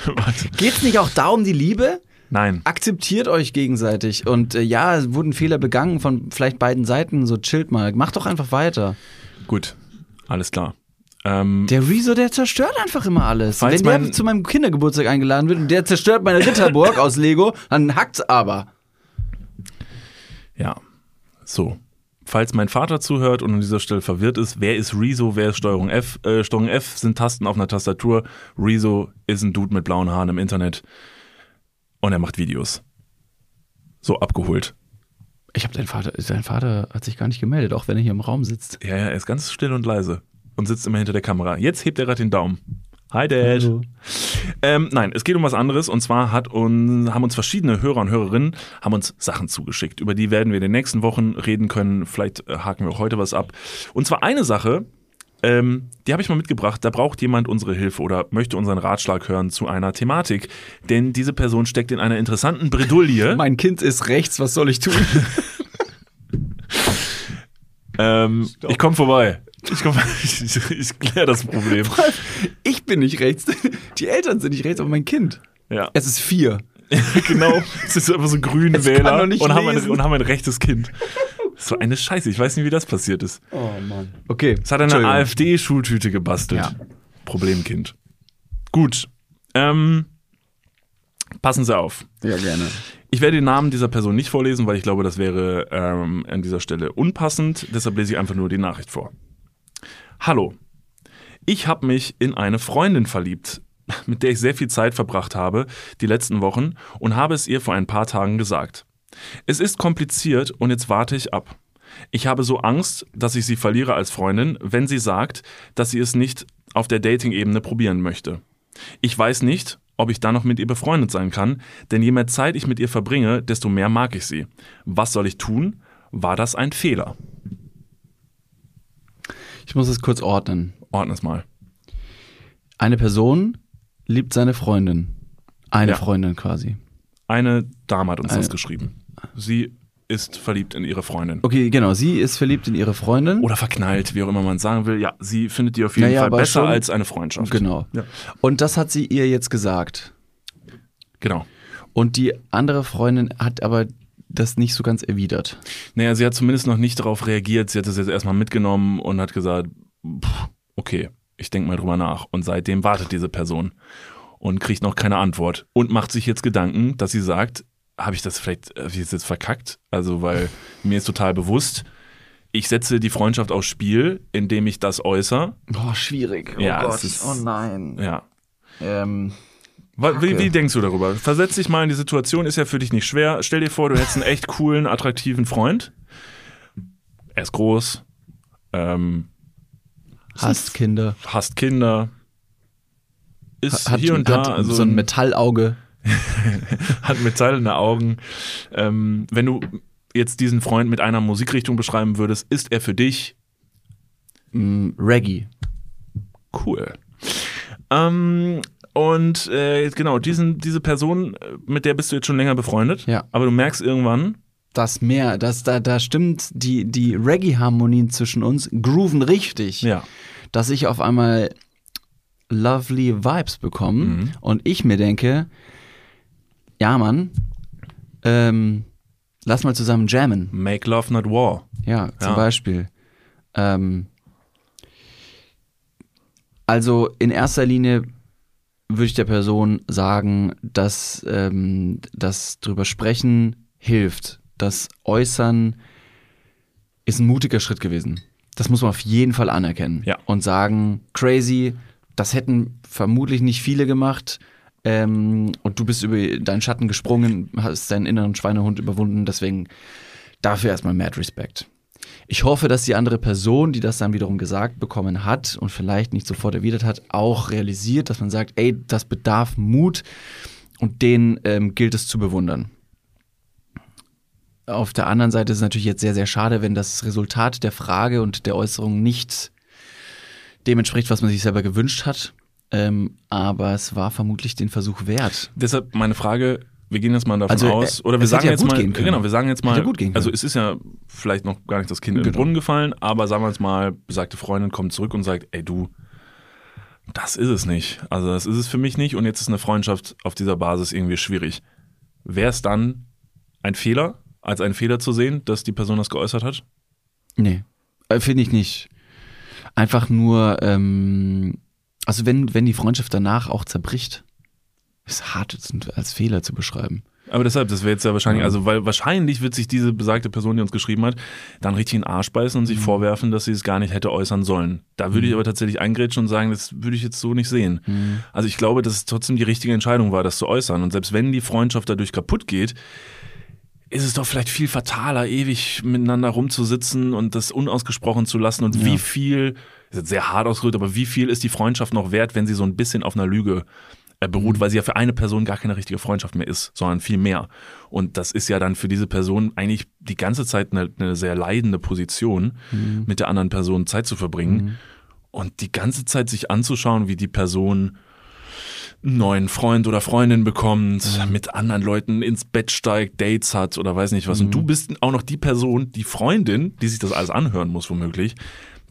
[laughs] Geht's nicht auch da um die Liebe? Nein. Akzeptiert euch gegenseitig. Und äh, ja, es wurden Fehler begangen von vielleicht beiden Seiten. So chillt mal. Macht doch einfach weiter. Gut. Alles klar. Ähm, Der Rezo, der zerstört einfach immer alles. Wenn der mein- zu meinem Kindergeburtstag eingeladen wird und der zerstört meine Ritterburg [laughs] aus Lego, dann hackt's aber. Ja, so. Falls mein Vater zuhört und an dieser Stelle verwirrt ist, wer ist Rezo, wer ist Steuerung F? Äh, Steuerung F sind Tasten auf einer Tastatur. Rezo ist ein Dude mit blauen Haaren im Internet und er macht Videos. So abgeholt. Ich habe dein Vater, dein Vater hat sich gar nicht gemeldet, auch wenn er hier im Raum sitzt. Ja, ja, er ist ganz still und leise und sitzt immer hinter der Kamera. Jetzt hebt er gerade den Daumen. Hi Dad. Ähm, nein, es geht um was anderes und zwar hat uns, haben uns verschiedene Hörer und Hörerinnen haben uns Sachen zugeschickt, über die werden wir in den nächsten Wochen reden können. Vielleicht äh, haken wir auch heute was ab. Und zwar eine Sache, ähm, die habe ich mal mitgebracht. Da braucht jemand unsere Hilfe oder möchte unseren Ratschlag hören zu einer Thematik, denn diese Person steckt in einer interessanten Bredouille. Mein Kind ist rechts, was soll ich tun? [laughs] ähm, ich komme vorbei. Ich, komm, [laughs] ich, ich, kläre das Problem. ich bin nicht rechts. Die Eltern sind nicht rechts, aber mein Kind. Ja. Es ist vier. [laughs] genau. Es ist einfach so grüne Wähler und haben, ein, und haben ein rechtes Kind. So eine Scheiße. Ich weiß nicht, wie das passiert ist. Oh Mann. Okay. Es hat eine. AfD-Schultüte gebastelt. Ja. Problemkind. Gut. Ähm, passen Sie auf. Ja, gerne. Ich werde den Namen dieser Person nicht vorlesen, weil ich glaube, das wäre ähm, an dieser Stelle unpassend. Deshalb lese ich einfach nur die Nachricht vor. Hallo. Ich habe mich in eine Freundin verliebt. [laughs] mit der ich sehr viel Zeit verbracht habe, die letzten Wochen, und habe es ihr vor ein paar Tagen gesagt. Es ist kompliziert und jetzt warte ich ab. Ich habe so Angst, dass ich sie verliere als Freundin, wenn sie sagt, dass sie es nicht auf der Dating-Ebene probieren möchte. Ich weiß nicht, ob ich dann noch mit ihr befreundet sein kann, denn je mehr Zeit ich mit ihr verbringe, desto mehr mag ich sie. Was soll ich tun? War das ein Fehler? Ich muss es kurz ordnen. Ordne es mal. Eine Person liebt seine Freundin. Eine Ja. Freundin quasi. Eine Dame hat uns das Eine- geschrieben. Sie ist verliebt in ihre Freundin. Okay, genau. Sie ist verliebt in ihre Freundin. Oder verknallt, wie auch immer man es sagen will. Ja, sie findet die auf jeden Naja, Fall besser schon- als eine Freundschaft. Genau. Ja. Und das hat sie ihr jetzt gesagt. Genau. Und die andere Freundin hat aber das nicht so ganz erwidert. Naja, sie hat zumindest noch nicht darauf reagiert. Sie hat es jetzt erstmal mitgenommen und hat gesagt, pff, okay, ich denke mal drüber nach. Und seitdem wartet diese Person und kriegt noch keine Antwort und macht sich jetzt Gedanken, dass sie sagt, habe ich das vielleicht, habe ich das jetzt verkackt? Also, weil [laughs] mir ist total bewusst, ich setze die Freundschaft aufs Spiel, indem ich das äußere. Boah, schwierig. Oh Ja, Gott. ist- oh nein. Ja. Ähm, Wie, wie denkst du darüber? Versetz dich mal in die Situation, ist ja für dich nicht schwer. Stell dir vor, du hättest einen echt coolen, attraktiven Freund. Er ist groß, ähm, hasst Kinder. hasst Kinder, ist Hat, hier und da hat also so ein Metallauge. [laughs] hat metallene Augen. Ähm, wenn du jetzt diesen Freund mit einer Musikrichtung beschreiben würdest, ist er für dich Mm, Reggae. cool. Ähm, und äh, genau, diesen, diese Person, mit der bist du jetzt schon länger befreundet, Ja. aber du merkst irgendwann, Das mehr, das, da, da stimmt, die, die Reggae-Harmonien zwischen uns grooven richtig. ja, Dass ich auf einmal lovely Vibes bekomme Mhm. und ich mir denke, ja Mann, ähm, lass mal zusammen jammen. make love not war. Ja, zum Ja. Beispiel. Ähm, also in erster Linie würde ich der Person sagen, dass ähm, das drüber sprechen hilft. Das Äußern ist ein mutiger Schritt gewesen. Das muss man auf jeden Fall anerkennen. Ja. Und sagen, crazy, das hätten vermutlich nicht viele gemacht. Ähm, und du bist über deinen Schatten gesprungen, hast deinen inneren Schweinehund überwunden. Deswegen dafür erstmal mad Respect. Ich hoffe, dass die andere Person, die das dann wiederum gesagt bekommen hat und vielleicht nicht sofort erwidert hat, auch realisiert, dass man sagt, ey, das bedarf Mut und den ähm, gilt es zu bewundern. Auf der anderen Seite ist es natürlich jetzt sehr, sehr schade, wenn das Resultat der Frage und der Äußerung nicht dem entspricht, was man sich selber gewünscht hat. Ähm, aber es war vermutlich den Versuch wert. Deshalb meine Frage, wir gehen jetzt mal davon Also, aus, äh, oder wir sagen ja jetzt mal, genau, wir sagen jetzt mal, also es ist ja vielleicht noch gar nicht das Kind in den Genau. Brunnen gefallen, aber sagen wir jetzt mal, besagte Freundin kommt zurück und sagt, ey du, das ist es nicht. Also das ist es für mich nicht und jetzt ist eine Freundschaft auf dieser Basis irgendwie schwierig. Wäre es dann ein Fehler, als einen Fehler zu sehen, dass die Person das geäußert hat? Nee, äh, finde ich nicht. Einfach nur, ähm, also wenn, wenn die Freundschaft danach auch zerbricht, ist hart als Fehler zu beschreiben. Aber deshalb, das wäre jetzt ja wahrscheinlich, also weil wahrscheinlich wird sich diese besagte Person, die uns geschrieben hat, dann richtig in den Arsch beißen und Mhm. sich vorwerfen, dass sie es gar nicht hätte äußern sollen. Da würde ich aber tatsächlich eingrätschen und sagen, das würde ich jetzt so nicht sehen. Mhm. Also ich glaube, dass es trotzdem die richtige Entscheidung war, das zu äußern. Und selbst wenn die Freundschaft dadurch kaputt geht, ist es doch vielleicht viel fataler, ewig miteinander rumzusitzen und das unausgesprochen zu lassen. Und wie Ja. viel, ist jetzt sehr hart ausgedrückt, aber wie viel ist die Freundschaft noch wert, wenn sie so ein bisschen auf einer Lüge äh, beruht, Mhm. weil sie ja für eine Person gar keine richtige Freundschaft mehr ist, sondern viel mehr. Und das ist ja dann für diese Person eigentlich die ganze Zeit eine, eine sehr leidende Position, Mhm. mit der anderen Person Zeit zu verbringen. Und die ganze Zeit sich anzuschauen, wie die Person einen neuen Freund oder Freundin bekommt, Mhm. mit anderen Leuten ins Bett steigt, Dates hat oder weiß nicht was. Mhm. Und du bist auch noch die Person, die Freundin, die sich das alles anhören muss, womöglich.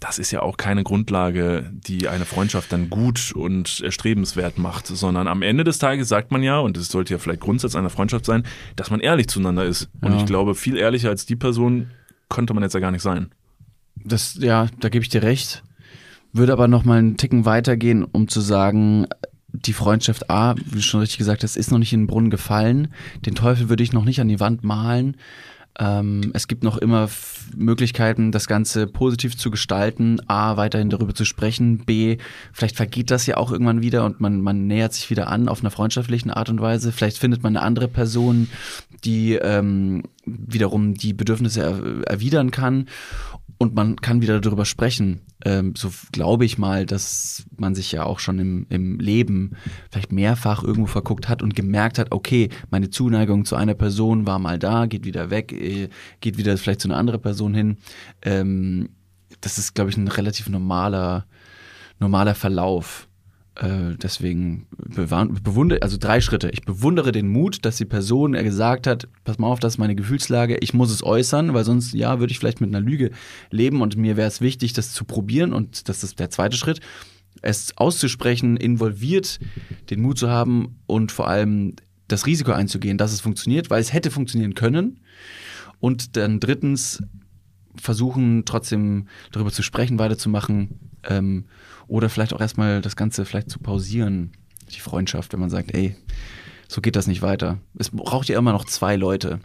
Das ist ja auch keine Grundlage, die eine Freundschaft dann gut und erstrebenswert macht, sondern am Ende des Tages sagt man ja, und das sollte ja vielleicht Grundsatz einer Freundschaft sein, dass man ehrlich zueinander ist. Und Ja. ich glaube, viel ehrlicher als die Person konnte man jetzt ja gar nicht sein. Das, ja, da gebe ich dir recht. Würde aber noch mal einen Ticken weitergehen, um zu sagen, die Freundschaft A, wie du schon richtig gesagt hast, ist noch nicht in den Brunnen gefallen. Den Teufel würde ich noch nicht an die Wand malen. Ähm, es gibt noch immer F Möglichkeiten, das Ganze positiv zu gestalten. A, weiterhin darüber zu sprechen. B, vielleicht vergeht das ja auch irgendwann wieder und man, man nähert sich wieder an auf einer freundschaftlichen Art und Weise. Vielleicht findet man eine andere Person, die ähm, wiederum die Bedürfnisse er erwidern kann und man kann wieder darüber sprechen. Ähm, so glaube ich mal, dass man sich ja auch schon im, im Leben vielleicht mehrfach irgendwo verguckt hat und gemerkt hat, okay, meine Zuneigung zu einer Person war mal da, geht wieder weg, äh, geht wieder vielleicht zu einer anderen Person hin. Ähm, das ist, glaube ich, ein relativ normaler, normaler Verlauf. Äh, deswegen bewundere, also drei Schritte. Ich bewundere den Mut, dass die Person er gesagt hat, pass mal auf, das ist meine Gefühlslage, ich muss es äußern, weil sonst, ja, würde ich vielleicht mit einer Lüge leben und mir wäre es wichtig, das zu probieren und das ist der zweite Schritt. Es auszusprechen, involviert, den Mut zu haben und vor allem das Risiko einzugehen, dass es funktioniert, weil es hätte funktionieren können. Und dann drittens versuchen, trotzdem darüber zu sprechen, weiterzumachen. Ähm, oder vielleicht auch erstmal das Ganze vielleicht zu pausieren, die Freundschaft, wenn man sagt, ey, so geht das nicht weiter. Es braucht ja immer noch zwei Leute.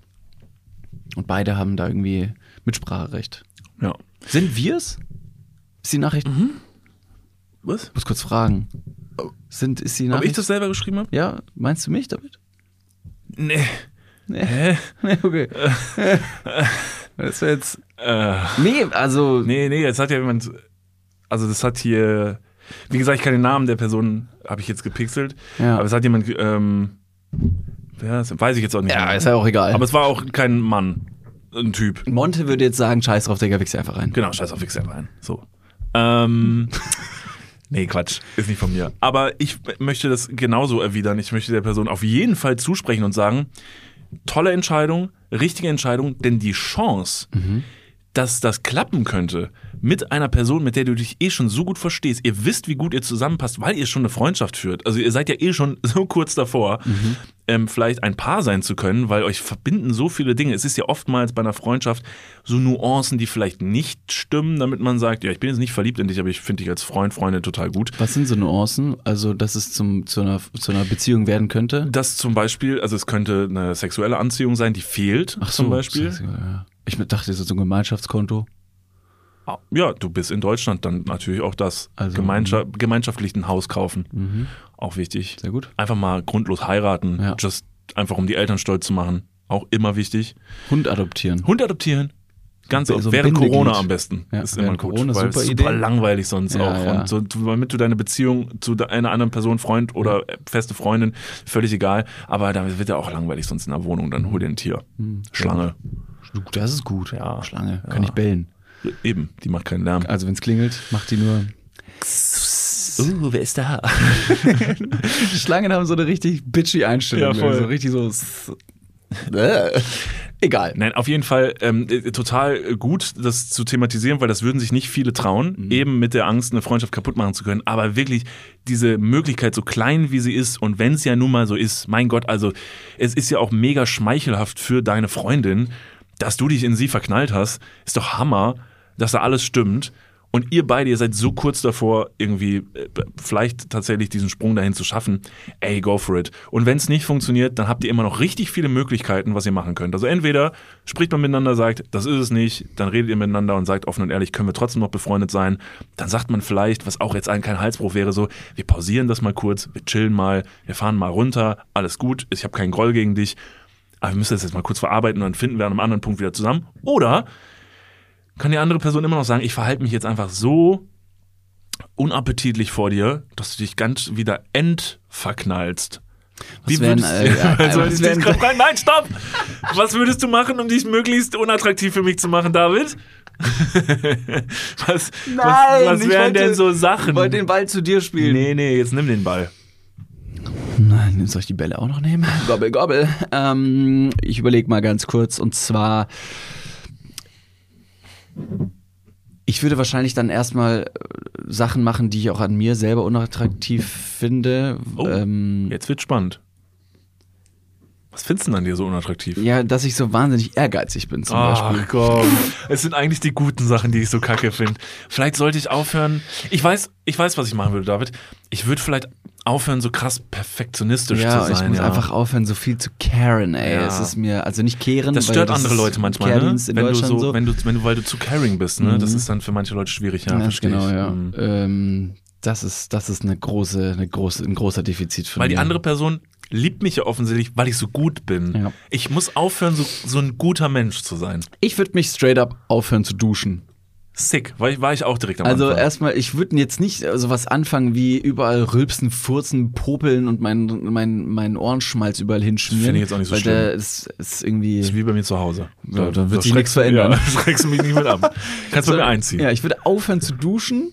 Und beide haben da irgendwie Mitspracherecht. Ja. Sind wir's? Ist die Nachricht? Was? Ich muss kurz fragen. Sind, ist die Ob Nachricht? ich das selber geschrieben habe? ja, meinst du mich damit? Nee. Nee. Hä? [laughs] Nee, okay. [laughs] das wäre jetzt. Äh, Nee, also. nee, nee, jetzt hat ja jemand. Also, das hat hier. Wie gesagt, ich kann den Namen der Person, habe ich jetzt gepixelt. Ja. Aber es hat jemand. Ähm, wer ist, weiß ich jetzt auch nicht. Ja, mehr. ist ja auch egal. Aber es war auch kein Mann. Ein Typ. Monte würde jetzt sagen, scheiß drauf, Digga, wichs einfach rein. Genau, scheiß auf Fix rein. So. Ähm, [laughs] nee, Quatsch. Ist nicht von mir. Aber ich möchte das genauso erwidern. Ich möchte der Person auf jeden Fall zusprechen und sagen, tolle Entscheidung, richtige Entscheidung, denn die Chance, dass das klappen könnte mit einer Person, mit der du dich eh schon so gut verstehst, ihr wisst, wie gut ihr zusammenpasst, weil ihr schon eine Freundschaft führt. Also ihr seid ja eh schon [laughs] so kurz davor, ähm, vielleicht ein Paar sein zu können, weil euch verbinden so viele Dinge. Es ist ja oftmals bei einer Freundschaft so Nuancen, die vielleicht nicht stimmen, damit man sagt, ja, ich bin jetzt nicht verliebt in dich, aber ich finde dich als Freund, Freundin total gut. Was sind so Nuancen? Also, dass es zum, zu, einer, zu einer Beziehung werden könnte? Das zum Beispiel, also es könnte eine sexuelle Anziehung sein, die fehlt, zum Beispiel. ist- ja. Ich dachte, das ist so ein Gemeinschaftskonto. Ah, Ja, du bist in Deutschland, dann natürlich auch das. Also, Gemeinschaft, gemeinschaftlich ein Haus kaufen. Auch wichtig. Sehr gut. Einfach mal grundlos heiraten, Ja. just einfach um die Eltern stolz zu machen. Auch immer wichtig. Hund adoptieren. Hund adoptieren. Ganz So ein während Bindeglied. Corona am besten. Ja, ist immer gut. Corona, weil super super langweilig sonst Ja, auch. ja. Und so, damit du deine Beziehung zu einer anderen Person, Freund oder äh, feste Freundin, völlig egal. Aber damit wird ja auch langweilig sonst in der Wohnung. Dann hol dir ein Tier. Hm. Schlange. Das ist gut. Ja. Schlange. Kann ich bellen. Eben, die macht keinen Lärm. Also, wenn es klingelt, macht die nur. Uh, wer ist da? [laughs] Schlangen haben so eine richtig bitchy Einstellung. Ja, voll. So richtig so. Egal. Nein, auf jeden Fall ähm, äh, total gut, das zu thematisieren, weil das würden sich nicht viele trauen, Mhm. eben mit der Angst, eine Freundschaft kaputt machen zu können. Aber wirklich diese Möglichkeit, so klein wie sie ist und wenn es ja nun mal so ist, mein Gott, also es ist ja auch mega schmeichelhaft für deine Freundin, dass du dich in sie verknallt hast, ist doch Hammer, dass da alles stimmt. Und ihr beide, ihr seid so kurz davor, irgendwie äh, vielleicht tatsächlich diesen Sprung dahin zu schaffen. Ey, go for it. Und wenn es nicht funktioniert, dann habt ihr immer noch richtig viele Möglichkeiten, was ihr machen könnt. Also entweder spricht man miteinander, sagt, das ist es nicht, dann redet ihr miteinander und sagt offen und ehrlich, können wir trotzdem noch befreundet sein. Dann sagt man vielleicht, was auch jetzt ein kein Halsbruch wäre, so, wir pausieren das mal kurz, wir chillen mal, wir fahren mal runter, alles gut, ich habe keinen Groll gegen dich, aber wir müssen das jetzt mal kurz verarbeiten und dann finden wir an einem anderen Punkt wieder zusammen. Oder kann die andere Person immer noch sagen, ich verhalte mich jetzt einfach so unappetitlich vor dir, dass du dich ganz wieder entverknallst. Was wären, würdest, äh, ja, [laughs] was ich wären- grad rein, nein, stopp! Was würdest du machen, um dich möglichst unattraktiv für mich zu machen, David? [laughs] was was, was ich wären wollte- denn so Sachen? Ich wollte den Ball zu dir spielen. nee, nee, jetzt nimm den Ball. Nein, soll ich die Bälle auch noch nehmen? [laughs] Gobbel, gobbel. Ähm, ich überlege mal ganz kurz und zwar. Ich würde wahrscheinlich dann erstmal äh, Sachen machen, die ich auch an mir selber unattraktiv finde. Oh, ähm, Jetzt wird spannend. Was findest du denn an dir so unattraktiv? Ja, dass ich so wahnsinnig ehrgeizig bin zum Beispiel. Ach komm, [laughs] es sind eigentlich die guten Sachen, die ich so kacke finde. Vielleicht sollte ich aufhören. Ich weiß, ich weiß, was ich machen würde, David. Ich würde vielleicht aufhören, so krass perfektionistisch Ja, zu sein. ich muss ja. einfach aufhören, so viel zu caren, ey. Ja. Es ist mir, also nicht kehren, das stört andere Leute manchmal, ne? Wenn du so, so. Mhm. wenn du, wenn du, weil du zu caring bist, ne? Das ist dann für manche Leute schwierig, ja, verstehe genau, ich. ja. Mhm. Ähm, das ist, das ist eine große, eine große, ein großer Defizit für Weil mich. die andere Person liebt mich ja offensichtlich, weil ich so gut bin. Ja. Ich muss aufhören, so, so ein guter Mensch zu sein. Ich würde mich straight up aufhören zu duschen. Sick, war ich, war ich auch direkt am Also Anfang. erstmal, ich würde jetzt nicht sowas anfangen wie überall rülpsen, furzen, popeln und mein, mein, mein Ohrenschmalz überall hinschmieren. Finde ich jetzt auch nicht so weil schlimm. Der ist, ist irgendwie. Das ist wie bei mir zu Hause. Ja, da wird sich nichts du- verändern. Ja, [laughs] schreckst du mich nicht mit ab. [laughs] Kannst bei mir einziehen. Ja, ich würde aufhören zu duschen.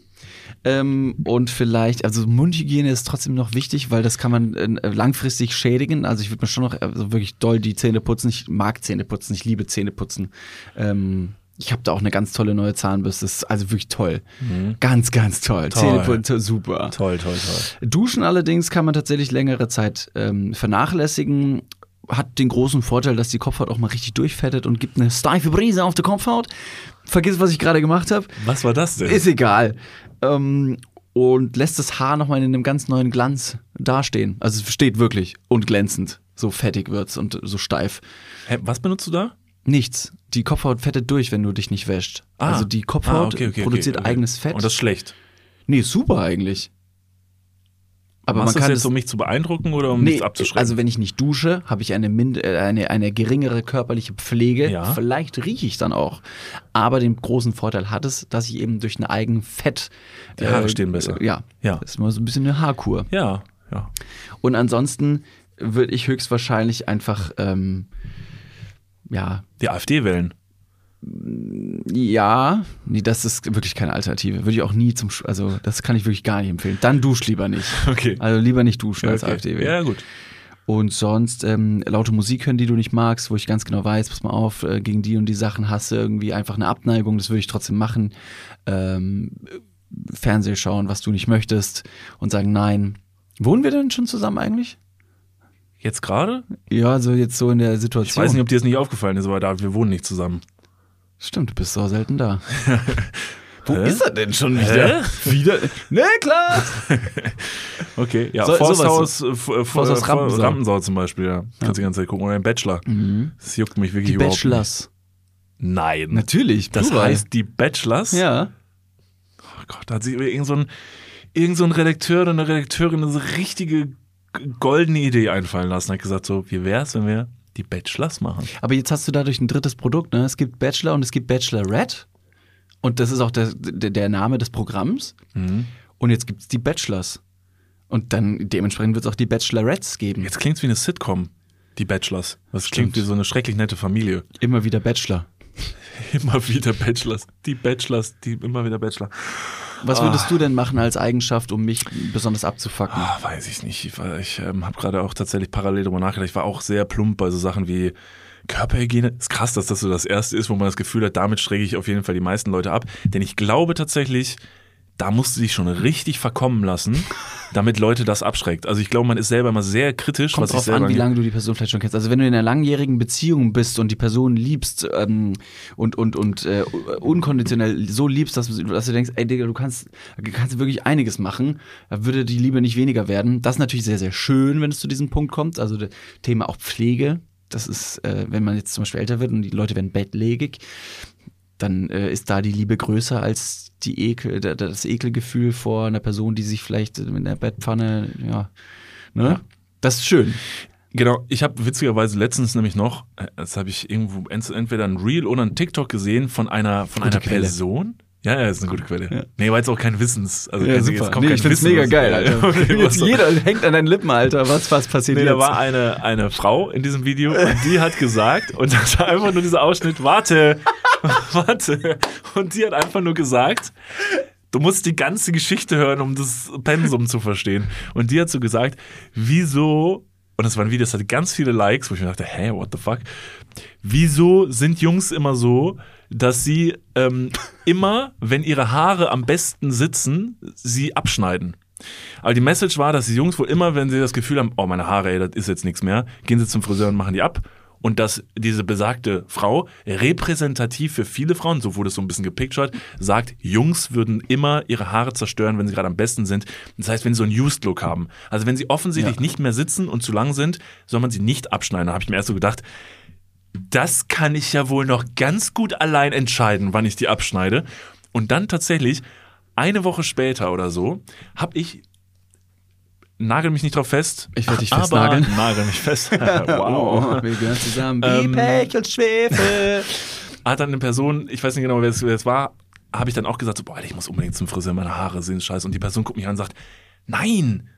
Ähm, und vielleicht, also Mundhygiene ist trotzdem noch wichtig, weil das kann man äh, langfristig schädigen. Also ich würde mir schon noch also wirklich doll die Zähne putzen. Ich mag Zähne putzen, ich liebe Zähne putzen. Ähm, ich habe da auch eine ganz tolle neue Zahnbürste. Das ist also wirklich toll. Ganz, ganz toll. Mhm. Toll. Zähne putzen, super. Toll, toll, toll. Duschen allerdings kann man tatsächlich längere Zeit ähm, vernachlässigen. Hat den großen Vorteil, dass die Kopfhaut auch mal richtig durchfettet und gibt eine steife Brise auf der Kopfhaut. Vergiss, was ich gerade gemacht habe. Was war das denn? Ist egal. Ähm, und lässt das Haar nochmal in einem ganz neuen Glanz dastehen. Also es steht wirklich und glänzend. So fettig wird's und so steif. Hä, was benutzt du da? Nichts. Die Kopfhaut fettet durch, wenn du dich nicht wäscht. Ah. Also die Kopfhaut Ah, okay, okay, produziert okay, okay. eigenes Fett. Und das ist schlecht. nee, super eigentlich. Aber Machst man kann das es jetzt, um mich zu beeindrucken oder um Nee, mich abzuschrecken? also wenn ich nicht dusche, habe ich eine, mind äh, eine, eine geringere körperliche Pflege. Ja. Vielleicht rieche ich dann auch. Aber den großen Vorteil hat es, dass ich eben durch ein eigen Fett... Die Haare stehen besser. Äh, ja, Ja. das ist mal so ein bisschen eine Haarkur. ja, ja. Und ansonsten würde ich höchstwahrscheinlich einfach... Ähm, ja, Die AfD wählen. Ja, nee, das ist wirklich keine Alternative. Würde ich auch nie zum, also das kann ich wirklich gar nicht empfehlen. Dann dusch lieber nicht. [laughs] Okay. Also lieber nicht duschen als okay. AfD wählen. Ja, gut. Und sonst ähm, laute Musik hören, die du nicht magst, wo ich ganz genau weiß, pass mal auf, äh, gegen die und die Sachen hasse irgendwie einfach eine Abneigung, das würde ich trotzdem machen. Ähm, Fernseh schauen, was du nicht möchtest und sagen nein. Wohnen wir denn schon zusammen eigentlich? Jetzt gerade? Ja, so jetzt so in der Ich Situation. weiß nicht, ob dir das nicht aufgefallen ist, aber da, wir wohnen nicht zusammen. Stimmt, du bist so selten da. [laughs] Wo Hä? ist er denn schon Hä? wieder? Ne, klar. [laughs] Okay, ja, So- Forsthaus, äh, F- äh, Forsthaus Rampensau. Rampensau zum Beispiel, ja. Kannst du die ganze Zeit gucken. Oder ein Bachelor. Das juckt mich wirklich Die überhaupt Bachelors. nicht. Nein. Natürlich, Das Plural. heißt die Bachelors? Ja. Oh Gott, da hat sich irgend so ein, irgend so ein Redakteur oder eine Redakteurin eine so richtige goldene Idee einfallen lassen. Hat gesagt so, wie wär's, wenn wir die Bachelors machen? Aber jetzt hast du dadurch ein drittes Produkt. Ne? Es gibt Bachelor und es gibt Bachelorette. Und das ist auch der, der, Name des Programms. Mhm. Und jetzt gibt es die Bachelors. Und dann dementsprechend wird es auch die Bachelorettes geben. Jetzt klingt's wie eine Sitcom, die Bachelors. Das Stimmt. klingt wie so eine schrecklich nette Familie. Immer wieder Bachelor. [laughs] Immer wieder Bachelors. Die Bachelors, die immer wieder Bachelor. Was würdest du denn machen als Eigenschaft, um mich besonders abzufacken? Ah, weiß ich nicht. Ich, ich ähm, habe gerade auch tatsächlich parallel darüber nachgedacht. Ich war auch sehr plump bei so Sachen wie Körperhygiene. Ist krass, dass das so das Erste ist, wo man das Gefühl hat, damit schräge ich auf jeden Fall die meisten Leute ab. Denn ich glaube tatsächlich, da musst du dich schon richtig verkommen lassen, [laughs] damit Leute das abschreckt. Also ich glaube, man ist selber immer sehr kritisch, Kommt was drauf an, wie lange du die Person vielleicht schon kennst. Also wenn du in einer langjährigen Beziehung bist und die Person liebst ähm, und und und äh, unkonditionell so liebst, dass, du- dass du denkst, ey Digga, du kannst, kannst wirklich einiges machen, da würde die Liebe nicht weniger werden. Das ist natürlich sehr, sehr schön, wenn es zu diesem Punkt kommt. Also das Thema auch Pflege. Das ist, äh, wenn man jetzt zum Beispiel älter wird und die Leute werden bettlägig, dann äh, ist da die Liebe größer als die Ekel, da- das Ekelgefühl vor einer Person, die sich vielleicht in der Bettpfanne, ja, ne? Das ist schön. Genau, ich habe witzigerweise letztens nämlich noch, äh, das habe ich irgendwo ent- entweder ein Reel oder ein TikTok gesehen von einer von Gute einer Quelle. Person. Ja, ja, ist eine gute Quelle. Ja. Nee, war jetzt auch kein Wissens. Also Ja, kein, super. jetzt kommt Nee, kein ich find's Wissen, mega geil, Alter. Okay, [laughs] jetzt jeder hängt an deinen Lippen, Alter. Was, was passiert Nee, jetzt? da war eine, eine Frau in diesem Video und die hat gesagt, und das war einfach nur dieser Ausschnitt, warte, [laughs] warte. Und die hat einfach nur gesagt, du musst die ganze Geschichte hören, um das Pensum zu verstehen. Und die hat so gesagt, wieso, und das war ein Video, das hatte ganz viele Likes, wo ich mir dachte, hä, what the fuck? Wieso sind Jungs immer so, dass sie ähm, [laughs] immer, wenn ihre Haare am besten sitzen, sie abschneiden? Aber die Message war, dass die Jungs wohl immer, wenn sie das Gefühl haben, oh, meine Haare, ey, das ist jetzt nichts mehr, gehen sie zum Friseur und machen die ab. Und dass diese besagte Frau repräsentativ für viele Frauen, so wurde es so ein bisschen gepictured, sagt, Jungs würden immer ihre Haare zerstören, wenn sie gerade am besten sind. Das heißt, wenn sie so einen Used-Look haben. Also wenn sie offensichtlich Ja. nicht mehr sitzen und zu lang sind, soll man sie nicht abschneiden. Da habe ich mir erst so gedacht, das kann ich ja wohl noch ganz gut allein entscheiden, wann ich die abschneide. Und dann tatsächlich, eine Woche später oder so, habe ich, nagel mich nicht drauf fest, Ich werd dich festnageln. [laughs] Nagel mich fest. [laughs] wow. Oh, wir gehören zusammen. Ähm, Wie Pech und Schwefel. [laughs] Hat dann eine Person, ich weiß nicht genau, wer es, war, habe ich dann auch gesagt, so, boah, ich muss unbedingt zum Friseur, meine Haare sehen scheiße. Und die Person guckt mich an und sagt, nein.